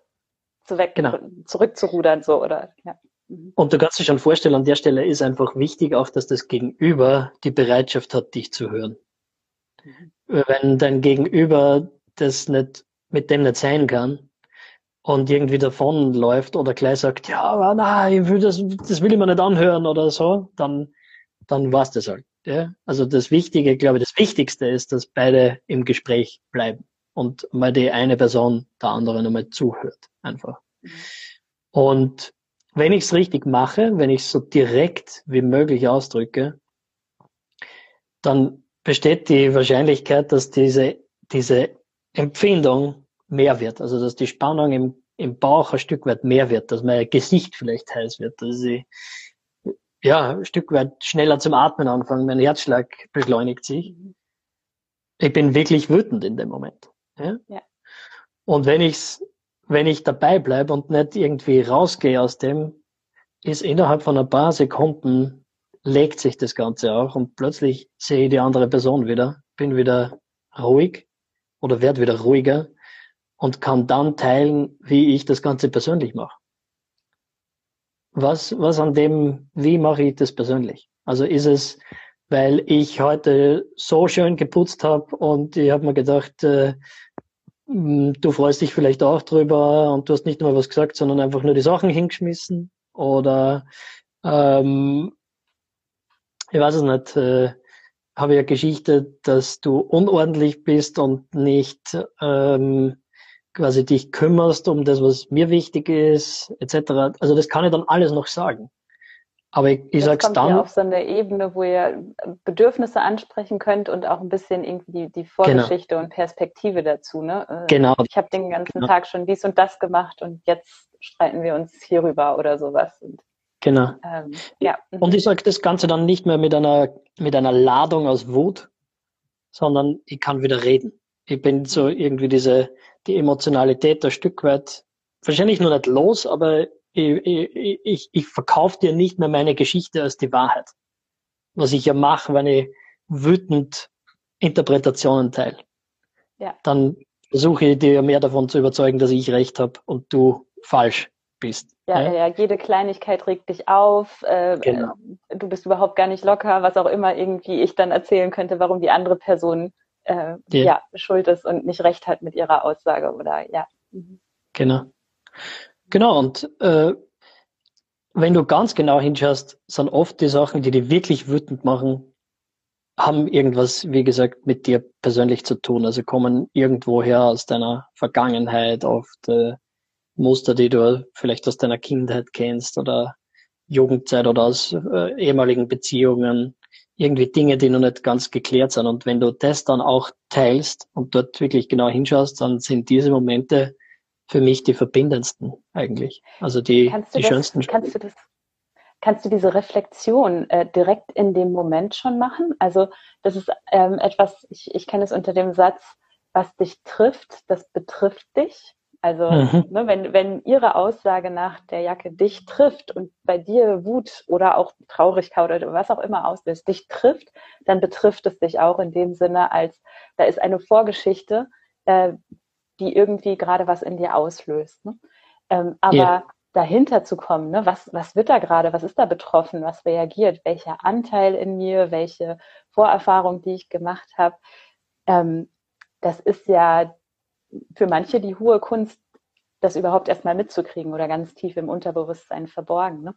zu weg, genau. zurückzurudern, so oder ja. Mhm. Und du kannst dir schon vorstellen, an der Stelle ist einfach wichtig auch, dass das Gegenüber die Bereitschaft hat, dich zu hören. Mhm. Wenn dein Gegenüber das nicht, mit dem nicht sein kann und irgendwie davonläuft oder gleich sagt, ja, aber nein, ich will das, das will ich mir nicht anhören oder so, dann, dann war's das halt. Ja? Also das Wichtige, glaube ich, das Wichtigste ist, dass beide im Gespräch bleiben und mal die eine Person der anderen einmal zuhört, einfach. Und wenn ich es richtig mache, wenn ich es so direkt wie möglich ausdrücke, dann besteht die Wahrscheinlichkeit, dass diese, diese Empfindung mehr wird. Also dass die Spannung im, im Bauch ein Stück weit mehr wird, dass mein Gesicht vielleicht heiß wird, dass ich ja, ein Stück weit schneller zum Atmen anfange, mein Herzschlag beschleunigt sich. Ich bin wirklich wütend in dem Moment. Ja? ja. Und wenn ich's wenn ich dabei bleibe und nicht irgendwie rausgehe aus dem, ist innerhalb von ein paar Sekunden legt sich das Ganze auch und plötzlich sehe ich die andere Person wieder, bin wieder ruhig oder werde wieder ruhiger und kann dann teilen, wie ich das Ganze persönlich mache. Was, was an dem, wie mache ich das persönlich? Also ist es, weil ich heute so schön geputzt habe und ich habe mir gedacht, äh, du freust dich vielleicht auch drüber und du hast nicht nur was gesagt, sondern einfach nur die Sachen hingeschmissen oder ähm, ich weiß es nicht, äh, habe eine Geschichte, dass du unordentlich bist und nicht ähm, quasi dich kümmerst um das, was mir wichtig ist, etc. Also das kann ich dann alles noch sagen. Aber ich, ich sag's kommt dann. Ja auf so eine Ebene, wo ihr Bedürfnisse ansprechen könnt und auch ein bisschen irgendwie die Vorgeschichte genau. und Perspektive dazu. Ne? Äh, genau. Ich habe den ganzen genau. Tag schon dies und das gemacht und jetzt streiten wir uns hierüber oder sowas. Und, genau. Ähm, ja. Und ich sage das Ganze dann nicht mehr mit einer mit einer Ladung aus Wut, sondern ich kann wieder reden. Ich bin so irgendwie diese die Emotionalität ein Stück weit wahrscheinlich nur nicht los, aber ich, ich, ich verkaufe dir nicht mehr meine Geschichte als die Wahrheit. Was ich ja mache, wenn ich wütend Interpretationen teile. Ja. Dann versuche ich dir mehr davon zu überzeugen, dass ich recht habe und du falsch bist. Ja, ja, ja, jede Kleinigkeit regt dich auf, äh, genau. du bist überhaupt gar nicht locker, was auch immer irgendwie ich dann erzählen könnte, warum die andere Person äh, ja. ja schuld ist und nicht recht hat mit ihrer Aussage oder ja. Mhm. Genau. Genau, und äh, wenn du ganz genau hinschaust, sind oft die Sachen, die dich wirklich wütend machen, haben irgendwas, wie gesagt, mit dir persönlich zu tun. Also kommen irgendwoher aus deiner Vergangenheit, oft äh, Muster, die du vielleicht aus deiner Kindheit kennst oder Jugendzeit oder aus äh, ehemaligen Beziehungen. Irgendwie Dinge, die noch nicht ganz geklärt sind. Und wenn du das dann auch teilst und dort wirklich genau hinschaust, dann sind diese Momente für mich die verbindendsten eigentlich. Also die, die das, schönsten. Kannst du das, kannst du diese Reflexion äh, direkt in dem Moment schon machen? Also das ist ähm, etwas, ich, ich kenne es unter dem Satz, was dich trifft, das betrifft dich. Also mhm. ne, wenn, wenn ihre Aussage nach der Jacke dich trifft und bei dir Wut oder auch Traurigkeit oder was auch immer auslöst, dich trifft, dann betrifft es dich auch in dem Sinne, als da ist eine Vorgeschichte, äh, die irgendwie gerade was in dir auslöst. Ne? Ähm, aber yeah. dahinter zu kommen, ne? was, was wird da gerade, was ist da betroffen, was reagiert, welcher Anteil in mir, welche Vorerfahrung, die ich gemacht habe, ähm, das ist ja für manche die hohe Kunst, das überhaupt erstmal mitzukriegen oder ganz tief im Unterbewusstsein verborgen. Ne?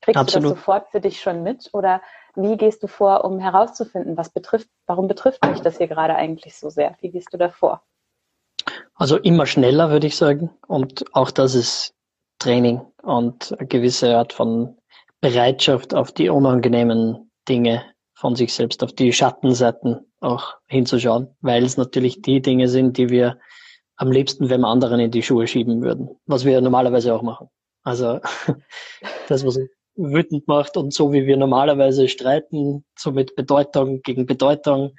Kriegst Absolut. du das sofort für dich schon mit oder wie gehst du vor, um herauszufinden, was betrifft, warum betrifft mich das hier gerade eigentlich so sehr? Wie gehst du da vor? Also immer schneller, würde ich sagen. Und auch das ist Training und eine gewisse Art von Bereitschaft auf die unangenehmen Dinge von sich selbst, auf die Schattenseiten auch hinzuschauen, weil es natürlich die Dinge sind, die wir am liebsten wem anderen in die Schuhe schieben würden, was wir normalerweise auch machen. Also das, was wütend macht und so wie wir normalerweise streiten, so mit Bedeutung gegen Bedeutung,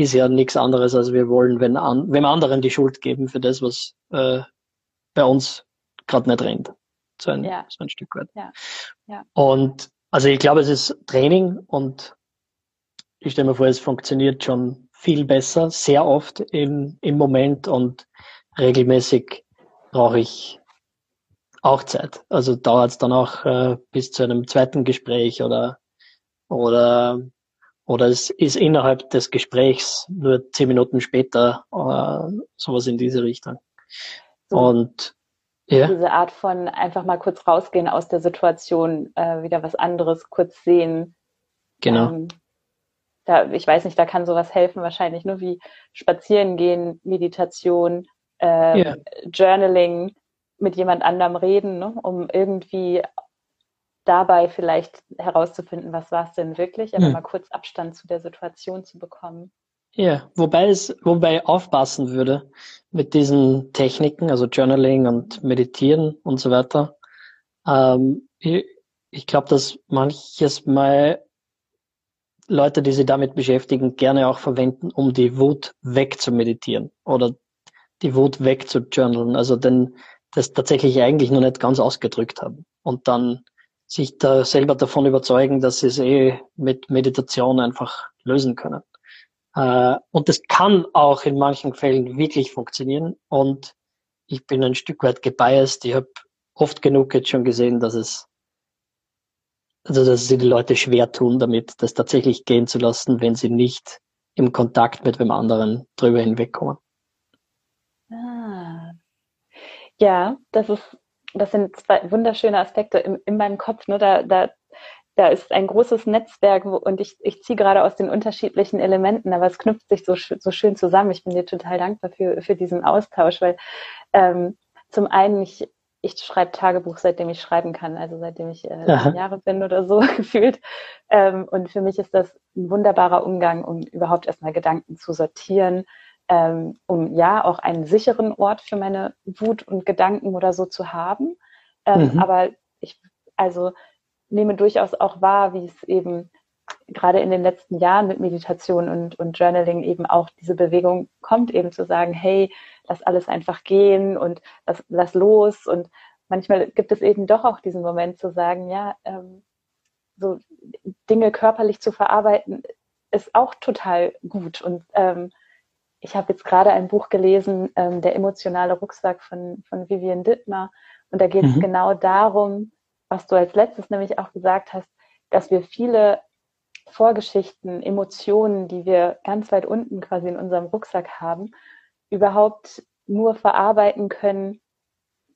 ist ja nichts anderes, als wir wollen, wenn, an, wenn anderen die Schuld geben für das, was äh, bei uns gerade nicht rennt. So ein, ja. so ein Stück weit. Ja. Ja. Und also ich glaube, es ist Training und ich stelle mir vor, es funktioniert schon viel besser, sehr oft im, im Moment und regelmäßig brauche ich auch Zeit. Also dauert es dann auch äh, bis zu einem zweiten Gespräch oder oder oder es ist innerhalb des Gesprächs nur zehn Minuten später äh, sowas in diese Richtung. So, und ja. Diese Art von einfach mal kurz rausgehen aus der Situation, äh, wieder was anderes kurz sehen. Genau. Ähm, da, ich weiß nicht, da kann sowas helfen, wahrscheinlich nur wie Spazieren gehen, Meditation, äh, ja. Journaling, mit jemand anderem reden, ne, um irgendwie dabei vielleicht herauszufinden, was war es denn wirklich, aber hm. mal kurz Abstand zu der Situation zu bekommen. Ja, wobei es, wobei aufpassen würde mit diesen Techniken, also Journaling und Meditieren und so weiter. Ähm, ich ich glaube, dass manches Mal Leute, die sich damit beschäftigen, gerne auch verwenden, um die Wut wegzumeditieren oder die Wut wegzujournalen. Also denn das tatsächlich eigentlich noch nicht ganz ausgedrückt haben. Und dann sich da selber davon überzeugen, dass sie es eh mit Meditation einfach lösen können. Äh, und das kann auch in manchen Fällen wirklich funktionieren. Und ich bin ein Stück weit gebiased. Ich habe oft genug jetzt schon gesehen, dass es, also dass sie die Leute schwer tun, damit das tatsächlich gehen zu lassen, wenn sie nicht im Kontakt mit dem anderen drüber hinwegkommen. Ah. Ja, das ist, das sind zwei wunderschöne Aspekte in, in meinem Kopf. Ne? Da, da da ist ein großes Netzwerk und ich, ich ziehe gerade aus den unterschiedlichen Elementen, aber es knüpft sich so, so schön zusammen. Ich bin dir total dankbar für, für diesen Austausch, weil ähm, zum einen ich, ich schreibe Tagebuch, seitdem ich schreiben kann, also seitdem ich äh, Jahre bin oder so gefühlt. Ähm, und für mich ist das ein wunderbarer Umgang, um überhaupt erstmal Gedanken zu sortieren, ähm, um ja auch einen sicheren Ort für meine Wut und Gedanken oder so zu haben. Ähm, mhm. Aber ich, also nehme durchaus auch wahr, wie es eben gerade in den letzten Jahren mit Meditation und, und Journaling eben auch diese Bewegung kommt, eben zu sagen, hey, lass alles einfach gehen und lass, lass los. Und manchmal gibt es eben doch auch diesen Moment zu sagen, ja, ähm, so Dinge körperlich zu verarbeiten, ist auch total gut. Und ähm, ich habe jetzt gerade ein Buch gelesen, ähm, Der emotionale Rucksack von, von Vivian Dittmar. Und da geht es mhm. genau darum, was du als letztes nämlich auch gesagt hast, dass wir viele Vorgeschichten, Emotionen, die wir ganz weit unten quasi in unserem Rucksack haben, überhaupt nur verarbeiten können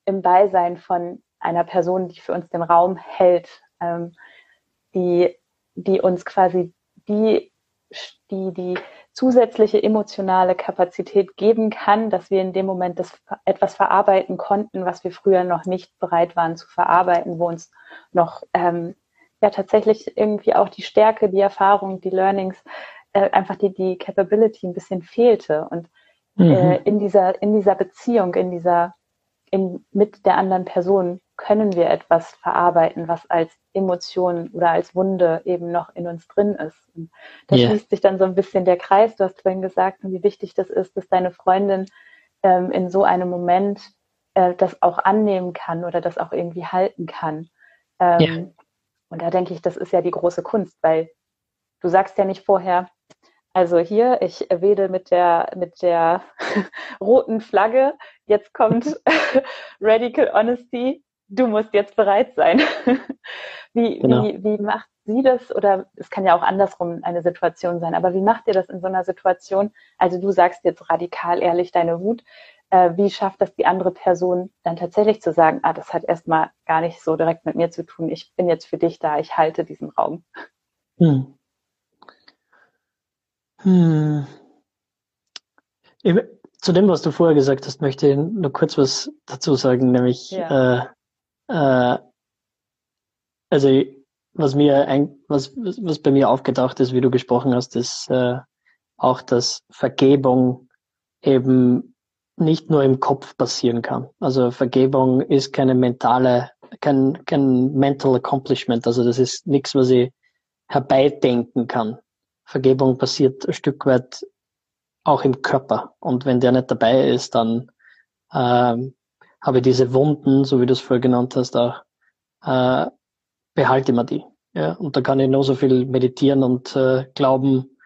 im Beisein von einer Person, die für uns den Raum hält, ähm, die, die uns quasi die, die, die zusätzliche emotionale Kapazität geben kann, dass wir in dem Moment das etwas verarbeiten konnten, was wir früher noch nicht bereit waren zu verarbeiten, wo uns noch ähm, ja tatsächlich irgendwie auch die Stärke, die Erfahrung, die Learnings, äh, einfach die, die Capability ein bisschen fehlte. Und mhm. äh, in dieser, in dieser Beziehung, in dieser, in, mit der anderen Person können wir etwas verarbeiten, was als Emotion oder als Wunde eben noch in uns drin ist. Und da yeah. schließt sich dann so ein bisschen der Kreis. Du hast vorhin gesagt, wie wichtig das ist, dass deine Freundin ähm, in so einem Moment äh, das auch annehmen kann oder das auch irgendwie halten kann. Ähm, yeah. Und da denke ich, das ist ja die große Kunst, weil du sagst ja nicht vorher, also hier, ich wähle mit der, mit der roten Flagge. Jetzt kommt Radical Honesty du musst jetzt bereit sein. wie, genau. wie, wie macht sie das? Oder es kann ja auch andersrum eine Situation sein, aber wie macht ihr das in so einer Situation? Also du sagst jetzt radikal ehrlich deine Wut. Äh, wie schafft das die andere Person dann tatsächlich zu sagen, ah, das hat erstmal gar nicht so direkt mit mir zu tun, ich bin jetzt für dich da, ich halte diesen Raum. Hm. Hm. Zu dem, was du vorher gesagt hast, möchte ich nur kurz was dazu sagen, nämlich ja. äh, äh, also was mir ein, was, was bei mir aufgetaucht ist, wie du gesprochen hast, ist äh, auch, dass Vergebung eben nicht nur im Kopf passieren kann. Also Vergebung ist keine mentale, kein, kein mental accomplishment. Also das ist nichts, was ich herbeidenken kann. Vergebung passiert ein Stück weit auch im Körper. Und wenn der nicht dabei ist, dann ähm, habe diese Wunden, so wie du es vorher genannt hast, auch äh, behalte immer die. Ja, und da kann ich nur so viel meditieren und äh, glauben,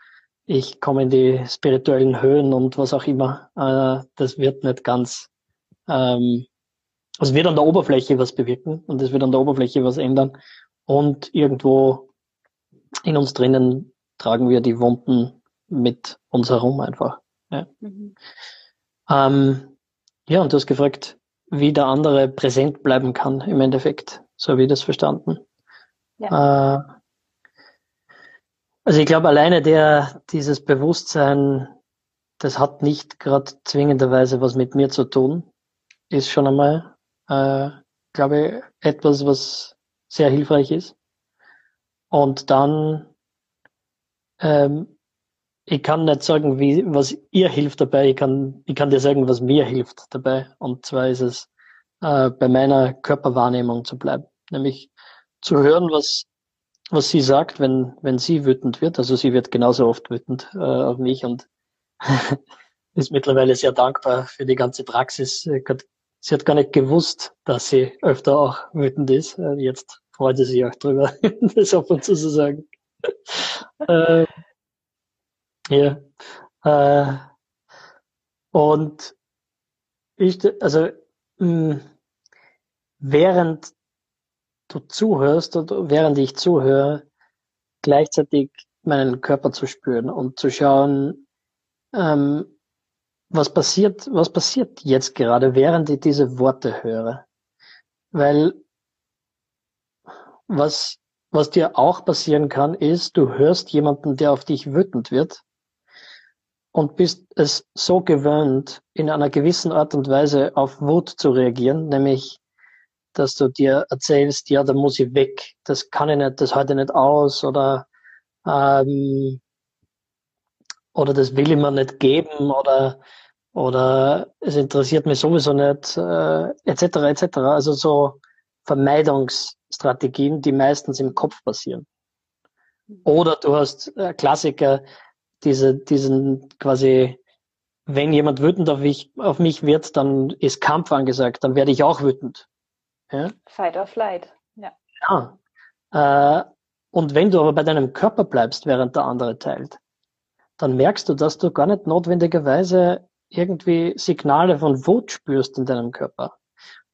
ich komme in die spirituellen Höhen und was auch immer. Äh, das wird nicht ganz, ähm, also wird an der Oberfläche was bewirken und es wird an der Oberfläche was ändern. Und irgendwo in uns drinnen tragen wir die Wunden mit uns herum einfach. Ja. Mhm. Ähm, ja, und du hast gefragt, wie der andere präsent bleiben kann im Endeffekt. So habe ich das verstanden. Ja. Äh, also ich glaube, alleine der, dieses Bewusstsein, das hat nicht gerade zwingenderweise was mit mir zu tun, ist schon einmal, äh, glaube ich, etwas, was sehr hilfreich ist. Und dann, ähm, ich kann nicht sagen, wie, was ihr hilft dabei. Ich kann, ich kann dir sagen, was mir hilft dabei. Und zwar ist es, äh, bei meiner Körperwahrnehmung zu bleiben. Nämlich zu hören, was was sie sagt, wenn, wenn sie wütend wird. Also sie wird genauso oft wütend äh, auf mich und ist mittlerweile sehr dankbar für die ganze Praxis. Sie hat gar nicht gewusst, dass sie öfter auch wütend ist. Äh, jetzt freut sie sich auch drüber, das ab und zu zu sagen. ja. Äh, und ich, also mh, während du zuhörst und während ich zuhöre, gleichzeitig meinen Körper zu spüren und zu schauen, ähm, was passiert, was passiert jetzt gerade, während ich diese Worte höre. Weil was, was dir auch passieren kann, ist, du hörst jemanden, der auf dich wütend wird und bist es so gewöhnt, in einer gewissen Art und Weise auf Wut zu reagieren, nämlich dass du dir erzählst, ja, da muss ich weg, das kann ich nicht, das halte ich nicht aus oder ähm, oder das will ich mir nicht geben oder oder es interessiert mich sowieso nicht, äh, etc. etc. Also so Vermeidungsstrategien, die meistens im Kopf passieren. Oder du hast äh, Klassiker, diese, diesen quasi, wenn jemand wütend auf mich, auf mich wird, dann ist Kampf angesagt, dann werde ich auch wütend. Ja? Fight or flight, ja. Ja. Äh, und wenn du aber bei deinem Körper bleibst, während der andere teilt, dann merkst du, dass du gar nicht notwendigerweise irgendwie Signale von Wut spürst in deinem Körper.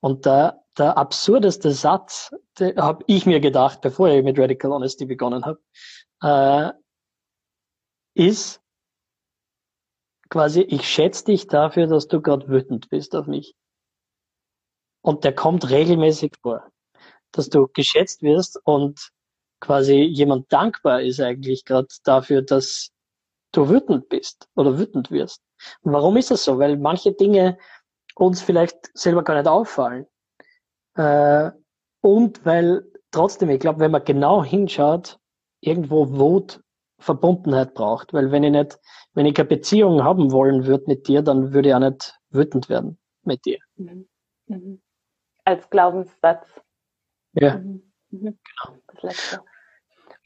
Und der, der absurdeste Satz, habe ich mir gedacht, bevor ich mit Radical Honesty begonnen habe, äh, ist quasi, ich schätze dich dafür, dass du gerade wütend bist auf mich. Und der kommt regelmäßig vor, dass du geschätzt wirst und quasi jemand dankbar ist eigentlich gerade dafür, dass du wütend bist oder wütend wirst. Und warum ist das so? Weil manche Dinge uns vielleicht selber gar nicht auffallen. Äh, und weil trotzdem, ich glaube, wenn man genau hinschaut, irgendwo Wut Verbundenheit braucht. Weil wenn ich nicht, wenn ich keine Beziehung haben wollen würde mit dir, dann würde ich auch nicht wütend werden mit dir. Mhm. Mhm als Glaubenssatz. Ja. Mhm. Mhm. Genau. Das letzte.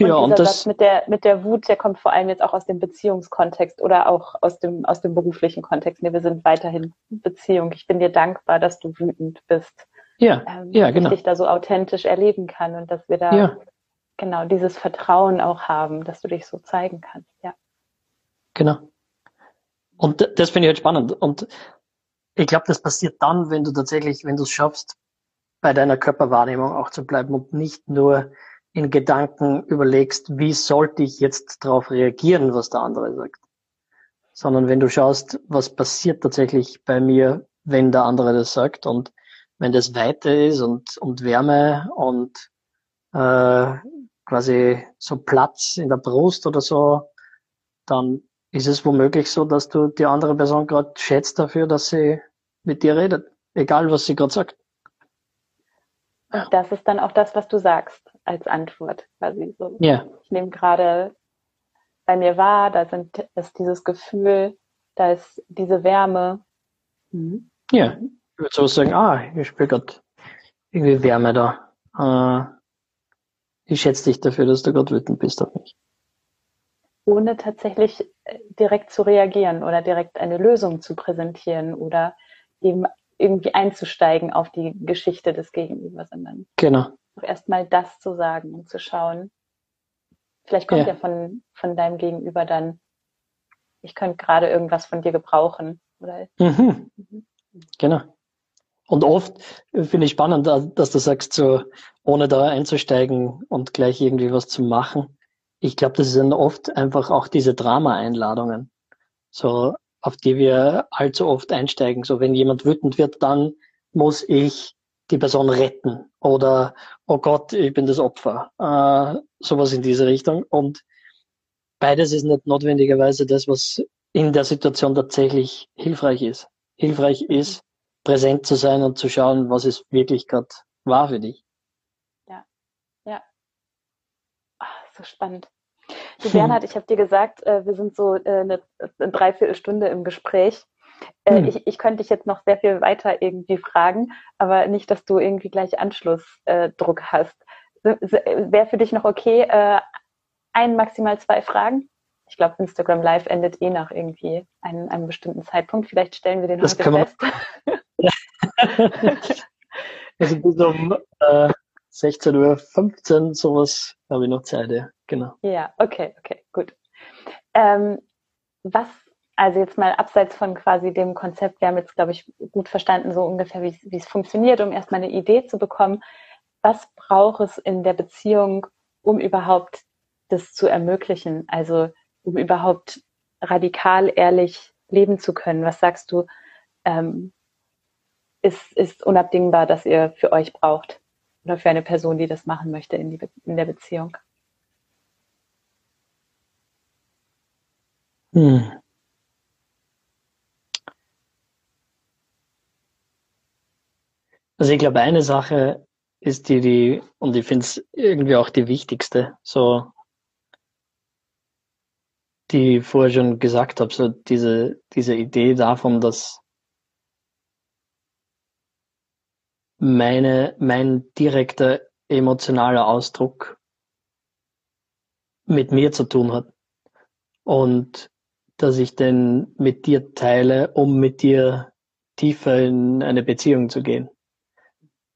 Und ja, und das Satz mit der, mit der Wut, der kommt vor allem jetzt auch aus dem Beziehungskontext oder auch aus dem, aus dem beruflichen Kontext. Nee, wir sind weiterhin Beziehung. Ich bin dir dankbar, dass du wütend bist. Ja, ähm, ja, genau. Dass ich dich da so authentisch erleben kann und dass wir da ja. Genau dieses Vertrauen auch haben, dass du dich so zeigen kannst. Ja. Genau. Und das finde ich halt spannend. Und ich glaube, das passiert dann, wenn du tatsächlich, wenn du es schaffst, bei deiner Körperwahrnehmung auch zu bleiben und nicht nur in Gedanken überlegst, wie sollte ich jetzt darauf reagieren, was der andere sagt, sondern wenn du schaust, was passiert tatsächlich bei mir, wenn der andere das sagt und wenn das Weite ist und, und Wärme und äh, quasi so Platz in der Brust oder so, dann ist es womöglich so, dass du die andere Person gerade schätzt dafür, dass sie mit dir redet, egal was sie gerade sagt. Und das ist dann auch das, was du sagst als Antwort. Quasi so. Ja. Ich nehme gerade bei mir wahr, da sind, ist dieses Gefühl, da ist diese Wärme. Mhm. Ja, ich würde so sagen, ah, ich spüre gerade irgendwie Wärme da. Äh, ich schätze dich dafür, dass du gerade wütend bist auf mich. Ohne tatsächlich äh, direkt zu reagieren oder direkt eine Lösung zu präsentieren oder eben irgendwie einzusteigen auf die Geschichte des Gegenübers, sondern genau. erstmal das zu sagen und zu schauen. Vielleicht kommt ja, ja von, von deinem Gegenüber dann ich könnte gerade irgendwas von dir gebrauchen. Oder? Mhm. Mhm. Genau. Und oft finde ich spannend, dass du sagst, so ohne da einzusteigen und gleich irgendwie was zu machen. Ich glaube, das sind oft einfach auch diese Drama-Einladungen, so auf die wir allzu oft einsteigen. So wenn jemand wütend wird, dann muss ich die Person retten oder oh Gott, ich bin das Opfer. Äh, sowas in diese Richtung. Und beides ist nicht notwendigerweise das, was in der Situation tatsächlich hilfreich ist. Hilfreich ist, präsent zu sein und zu schauen, was es wirklich gerade war für dich. Ja, ja. Ach, so spannend. Du Bernhard, ich habe dir gesagt, äh, wir sind so äh, eine, eine Dreiviertelstunde im Gespräch. Äh, hm. Ich, ich könnte dich jetzt noch sehr viel weiter irgendwie fragen, aber nicht, dass du irgendwie gleich Anschlussdruck hast. Wäre für dich noch okay, ein, maximal zwei Fragen? Ich glaube, Instagram Live endet eh nach irgendwie einem, einem bestimmten Zeitpunkt. Vielleicht stellen wir den das heute fest. also bis um äh, 16.15 Uhr, sowas habe ich noch Zeit, ja. Genau. Ja, okay, okay, gut. Ähm, was also jetzt mal abseits von quasi dem Konzept, wir haben jetzt, glaube ich, gut verstanden, so ungefähr, wie, es funktioniert, um erstmal eine Idee zu bekommen. Was braucht es in der Beziehung, um überhaupt das zu ermöglichen? Also um überhaupt radikal ehrlich leben zu können? Was sagst du, ähm, ist, ist unabdingbar, dass ihr für euch braucht? Oder für eine Person, die das machen möchte in, die, in der Beziehung? Hm. Also ich glaube, eine Sache ist die, die, und ich finde es irgendwie auch die wichtigste, so, die ich vorher schon gesagt habe, so diese, diese Idee davon, dass meine, mein direkter emotionaler Ausdruck mit mir zu tun hat. Und dass ich den mit dir teile, um mit dir tiefer in eine Beziehung zu gehen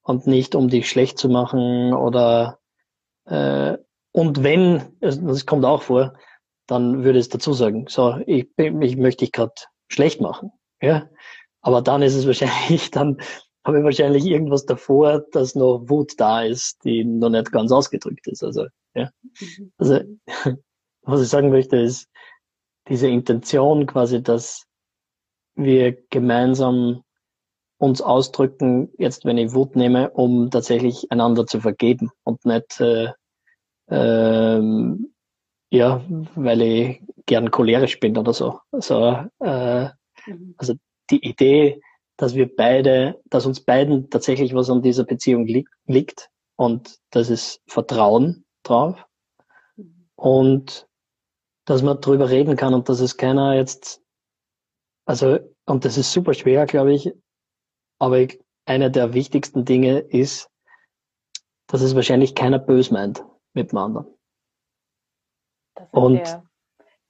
und nicht um dich schlecht zu machen oder äh, und wenn, das kommt auch vor, dann würde es dazu sagen, so, ich, ich möchte dich gerade schlecht machen. Ja, aber dann ist es wahrscheinlich, dann habe ich wahrscheinlich irgendwas davor, dass noch Wut da ist, die noch nicht ganz ausgedrückt ist. Also, ja. Mhm. Also, was ich sagen möchte, ist diese Intention quasi, dass wir gemeinsam uns ausdrücken, jetzt wenn ich Wut nehme, um tatsächlich einander zu vergeben und nicht äh, ähm, ja, weil ich gern cholerisch bin oder so. Also, äh, mhm. also die Idee, dass wir beide, dass uns beiden tatsächlich was an dieser Beziehung li liegt und das ist Vertrauen drauf und dass man drüber reden kann und dass es keiner jetzt, also und das ist super schwer, glaube ich, aber ich, einer der wichtigsten Dinge ist, dass es wahrscheinlich keiner böse meint mit dem anderen. Das ist und, ja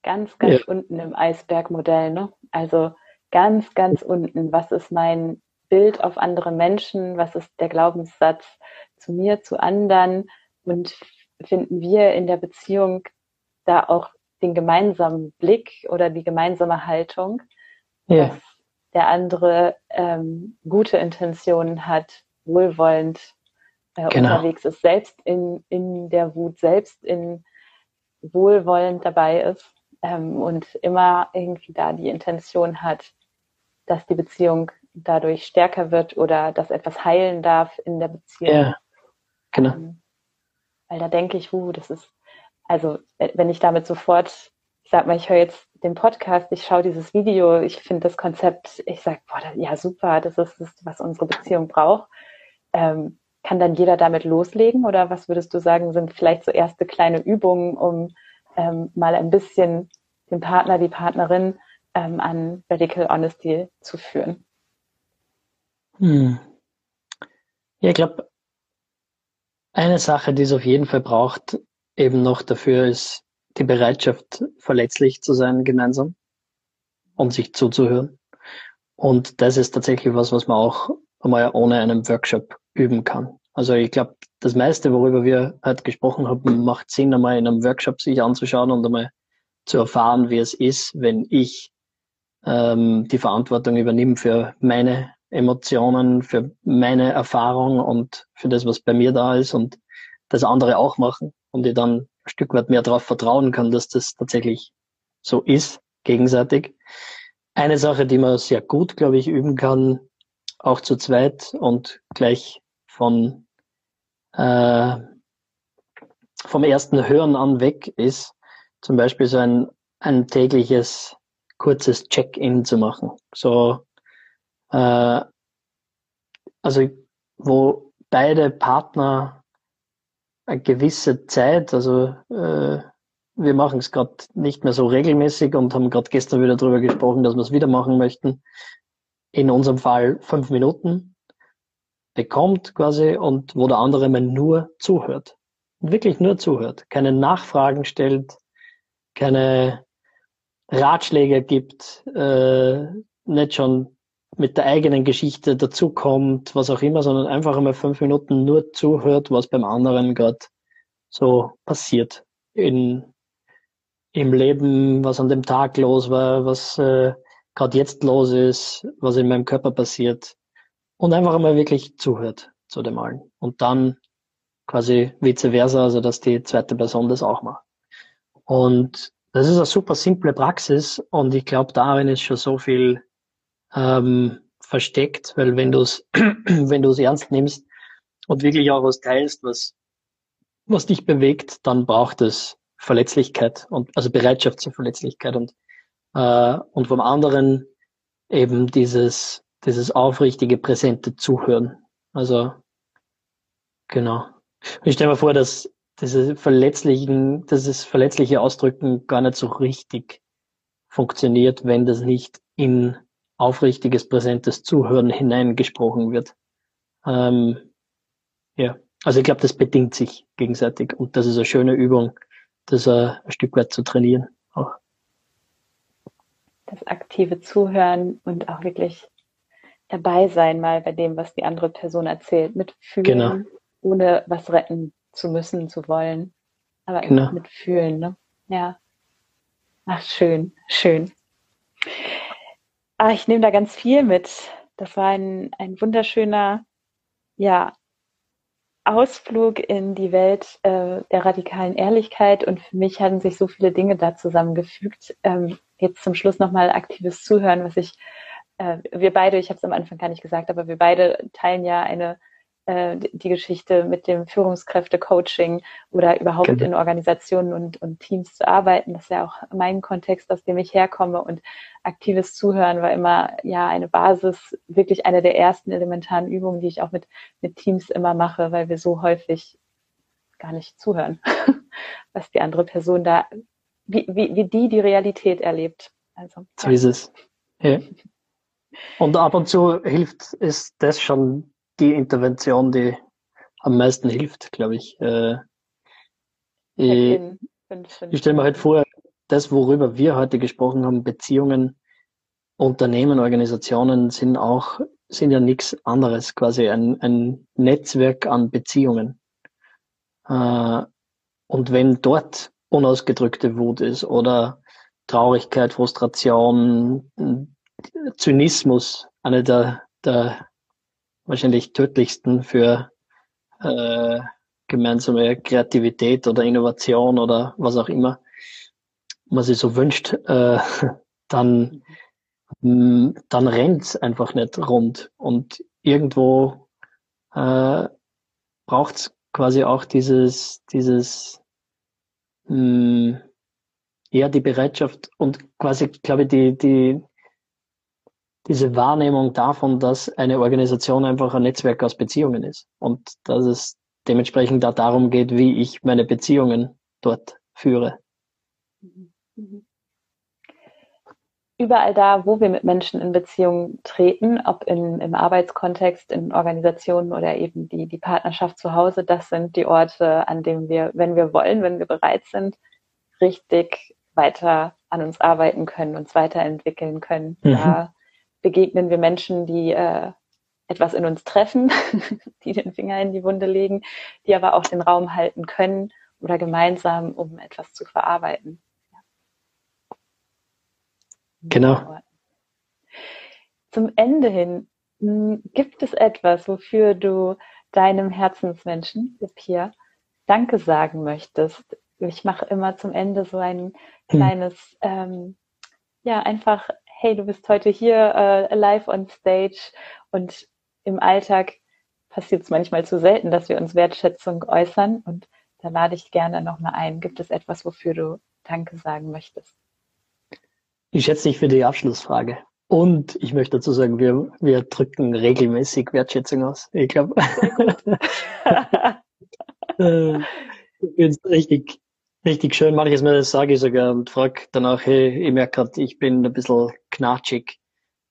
ganz, ganz ja. unten im Eisbergmodell, ne? Also ganz, ganz unten. Was ist mein Bild auf andere Menschen? Was ist der Glaubenssatz zu mir, zu anderen? Und finden wir in der Beziehung da auch den gemeinsamen Blick oder die gemeinsame Haltung, ja. dass der andere ähm, gute Intentionen hat, wohlwollend äh, genau. unterwegs ist, selbst in, in der Wut, selbst in wohlwollend dabei ist ähm, und immer irgendwie da die Intention hat, dass die Beziehung dadurch stärker wird oder dass etwas heilen darf in der Beziehung. Ja, genau. Ähm, weil da denke ich, uh, das ist, also wenn ich damit sofort ich sag mal, ich höre jetzt den Podcast, ich schaue dieses Video, ich finde das Konzept, ich sage, boah, das, ja super, das ist das, was unsere Beziehung braucht. Ähm, kann dann jeder damit loslegen oder was würdest du sagen, sind vielleicht so erste kleine Übungen, um ähm, mal ein bisschen den Partner, die Partnerin ähm, an Radical Honesty zu führen? Hm. Ja, ich glaube, eine Sache, die es auf jeden Fall braucht, eben noch dafür ist die Bereitschaft, verletzlich zu sein gemeinsam und sich zuzuhören. Und das ist tatsächlich was, was man auch einmal ohne einen Workshop üben kann. Also ich glaube, das meiste, worüber wir heute gesprochen haben, macht Sinn, einmal in einem Workshop sich anzuschauen und einmal zu erfahren, wie es ist, wenn ich ähm, die Verantwortung übernehme für meine Emotionen, für meine Erfahrung und für das, was bei mir da ist und das andere auch machen und ich dann ein Stück weit mehr darauf vertrauen kann, dass das tatsächlich so ist, gegenseitig. Eine Sache, die man sehr gut, glaube ich, üben kann, auch zu zweit und gleich von äh, vom ersten Hören an weg ist, zum Beispiel so ein, ein tägliches kurzes Check-in zu machen. So äh, also wo beide Partner eine gewisse Zeit, also äh, wir machen es gerade nicht mehr so regelmäßig und haben gerade gestern wieder darüber gesprochen, dass wir es wieder machen möchten. In unserem Fall fünf Minuten bekommt quasi und wo der andere mal nur zuhört. Wirklich nur zuhört. Keine Nachfragen stellt, keine Ratschläge gibt, äh, nicht schon mit der eigenen Geschichte dazukommt, was auch immer, sondern einfach einmal fünf Minuten nur zuhört, was beim anderen gerade so passiert in, im Leben, was an dem Tag los war, was äh, gerade jetzt los ist, was in meinem Körper passiert und einfach einmal wirklich zuhört zu dem allen und dann quasi vice versa, also dass die zweite Person das auch macht. Und das ist eine super simple Praxis und ich glaube, darin ist schon so viel ähm, versteckt, weil wenn du es wenn du es ernst nimmst und wirklich auch was teilst, was was dich bewegt, dann braucht es Verletzlichkeit und also Bereitschaft zur Verletzlichkeit und äh, und vom anderen eben dieses dieses aufrichtige präsente Zuhören. Also genau. Ich stelle mir vor, dass diese verletzlichen, dieses verletzliche Ausdrücken gar nicht so richtig funktioniert, wenn das nicht in aufrichtiges, präsentes Zuhören hineingesprochen wird. Ähm, ja, also ich glaube, das bedingt sich gegenseitig und das ist eine schöne Übung, das ein, ein Stück weit zu trainieren. Auch. Das aktive Zuhören und auch wirklich dabei sein mal bei dem, was die andere Person erzählt, mitfühlen, genau. ohne was retten zu müssen, zu wollen, aber genau. mitfühlen. Ne? Ja. Ach, schön, schön. Ah, ich nehme da ganz viel mit. Das war ein, ein wunderschöner, ja, Ausflug in die Welt äh, der radikalen Ehrlichkeit und für mich hatten sich so viele Dinge da zusammengefügt. Ähm, jetzt zum Schluss nochmal aktives Zuhören, was ich, äh, wir beide, ich habe es am Anfang gar nicht gesagt, aber wir beide teilen ja eine äh, die Geschichte mit dem Führungskräfte-Coaching oder überhaupt genau. in Organisationen und, und Teams zu arbeiten. Das ist ja auch mein Kontext, aus dem ich herkomme. Und aktives Zuhören war immer ja eine Basis, wirklich eine der ersten elementaren Übungen, die ich auch mit, mit Teams immer mache, weil wir so häufig gar nicht zuhören, was die andere Person da, wie, wie, wie die die Realität erlebt. Also, so ja. ist es. Ja. Und ab und zu hilft es das schon die Intervention, die am meisten hilft, glaube ich. Äh, ich, ich stelle mir halt vor, das, worüber wir heute gesprochen haben, Beziehungen, Unternehmen, Organisationen sind auch, sind ja nichts anderes, quasi ein, ein Netzwerk an Beziehungen. Äh, und wenn dort unausgedrückte Wut ist oder Traurigkeit, Frustration, Zynismus, eine der, der wahrscheinlich tödlichsten für äh, gemeinsame Kreativität oder Innovation oder was auch immer man sich so wünscht, äh, dann, mh, mm, dann rennt's einfach nicht rund. Und irgendwo äh, braucht's quasi auch dieses, dieses mh, mm, ja, die Bereitschaft und quasi, glaube ich, die, die, diese Wahrnehmung davon, dass eine Organisation einfach ein Netzwerk aus Beziehungen ist und dass es dementsprechend da darum geht, wie ich meine Beziehungen dort führe. Überall da, wo wir mit Menschen in Beziehung treten, ob in, im Arbeitskontext, in Organisationen oder eben die, die Partnerschaft zu Hause, das sind die Orte, an denen wir, wenn wir wollen, wenn wir bereit sind, richtig weiter an uns arbeiten können, uns weiterentwickeln können. Mhm. Da begegnen wir Menschen, die äh, etwas in uns treffen, die den Finger in die Wunde legen, die aber auch den Raum halten können oder gemeinsam, um etwas zu verarbeiten. Ja. Genau. Zum Ende hin, hm, gibt es etwas, wofür du deinem Herzensmenschen, Pia, Danke sagen möchtest? Ich mache immer zum Ende so ein hm. kleines, ähm, ja, einfach, hey, du bist heute hier äh, live on stage und im Alltag passiert es manchmal zu selten, dass wir uns Wertschätzung äußern und da lade ich gerne nochmal ein. Gibt es etwas, wofür du Danke sagen möchtest? Ich schätze dich für die Abschlussfrage. Und ich möchte dazu sagen, wir, wir drücken regelmäßig Wertschätzung aus. Ich glaube. äh, ich finde es richtig, richtig schön. Manches Mal sage ich sogar und frage danach, hey, ich merke gerade, ich bin ein bisschen knatschig.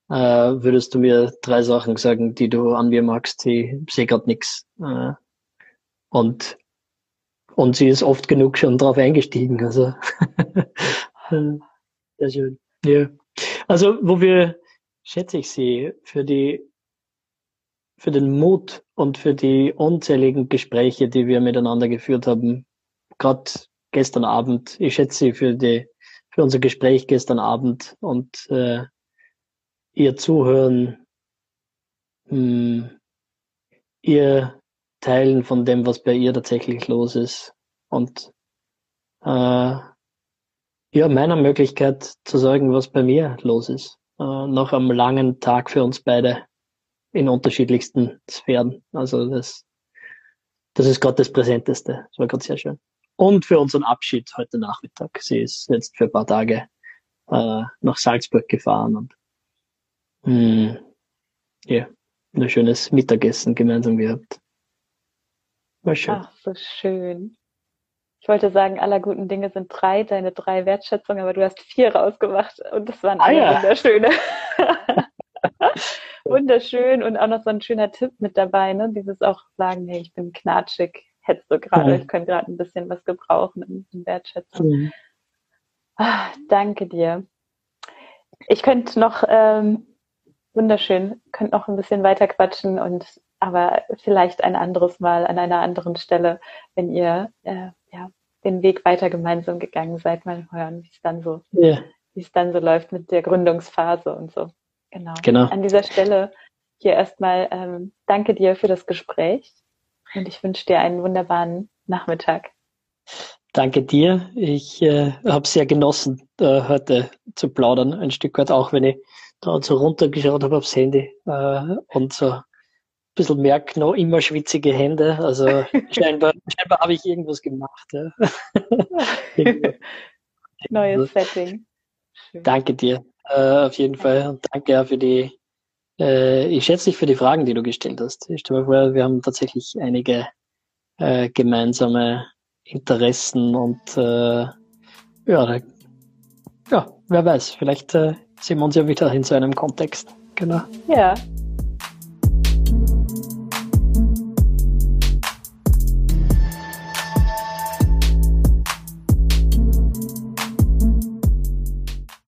Äh, würdest du mir drei Sachen sagen, die du an mir magst? Ich sehe gerade nichts. Äh, und, und sie ist oft genug schon drauf eingestiegen. Also sehr schön. Ja. Also, wo wir, schätze ich sie, für die, für den Mut und für die unzähligen Gespräche, die wir miteinander geführt haben, gerade gestern Abend. Ich schätze für die, für unser Gespräch gestern Abend und äh, ihr Zuhören, mh, hm, ihr Teilen von dem, was bei ihr tatsächlich los ist und äh, ja, meiner Möglichkeit zu sagen, was bei mir los ist. Äh, nach einem langen Tag für uns beide in unterschiedlichsten Sphären. Also das, das ist gerade das Präsenteste. Das war gerade sehr schön. Und für unseren Abschied heute Nachmittag. Sie ist jetzt für ein paar Tage äh, nach Salzburg gefahren und mh, ja, ein schönes Mittagessen gemeinsam gehabt. War schön. Ach, so schön. Ich wollte sagen, aller guten Dinge sind drei, deine drei Wertschätzungen, aber du hast vier rausgemacht und das waren ah, alle ja. wunderschöne. Wunderschön und auch noch so ein schöner Tipp mit dabei, ne? Dieses auch sagen, hey, ich bin knatschig, hättest du gerade, ich könnte gerade ein bisschen was gebrauchen in, in Wertschätzung. Ja. Ah, danke dir. Ich könnte noch ähm, wunderschön, könnte noch ein bisschen weiter quatschen und aber vielleicht ein anderes Mal an einer anderen Stelle, wenn ihr äh, ja, den Weg weiter gemeinsam gegangen seid, mal hören, wie es dann so, ja. wie es dann so läuft mit der Gründungsphase und so. Genau. genau. An dieser Stelle hier erstmal ähm, danke dir für das Gespräch und ich wünsche dir einen wunderbaren Nachmittag. Danke dir. Ich äh, habe sehr genossen, äh, heute zu plaudern, ein Stück weit, auch wenn ich da so runtergeschaut habe aufs Handy äh, und so ein bisschen merke, noch immer schwitzige Hände. Also scheinbar, scheinbar habe ich irgendwas gemacht. Ja. Neues Setting. Danke dir äh, auf jeden Fall und danke auch für die, äh, ich schätze dich für die Fragen, die du gestellt hast. Ich stelle mir vor, wir haben tatsächlich einige äh, gemeinsame Interessen und äh, ja, da, ja, wer weiß, vielleicht äh, sehen wir uns ja wieder in so einem Kontext. Genau. Ja,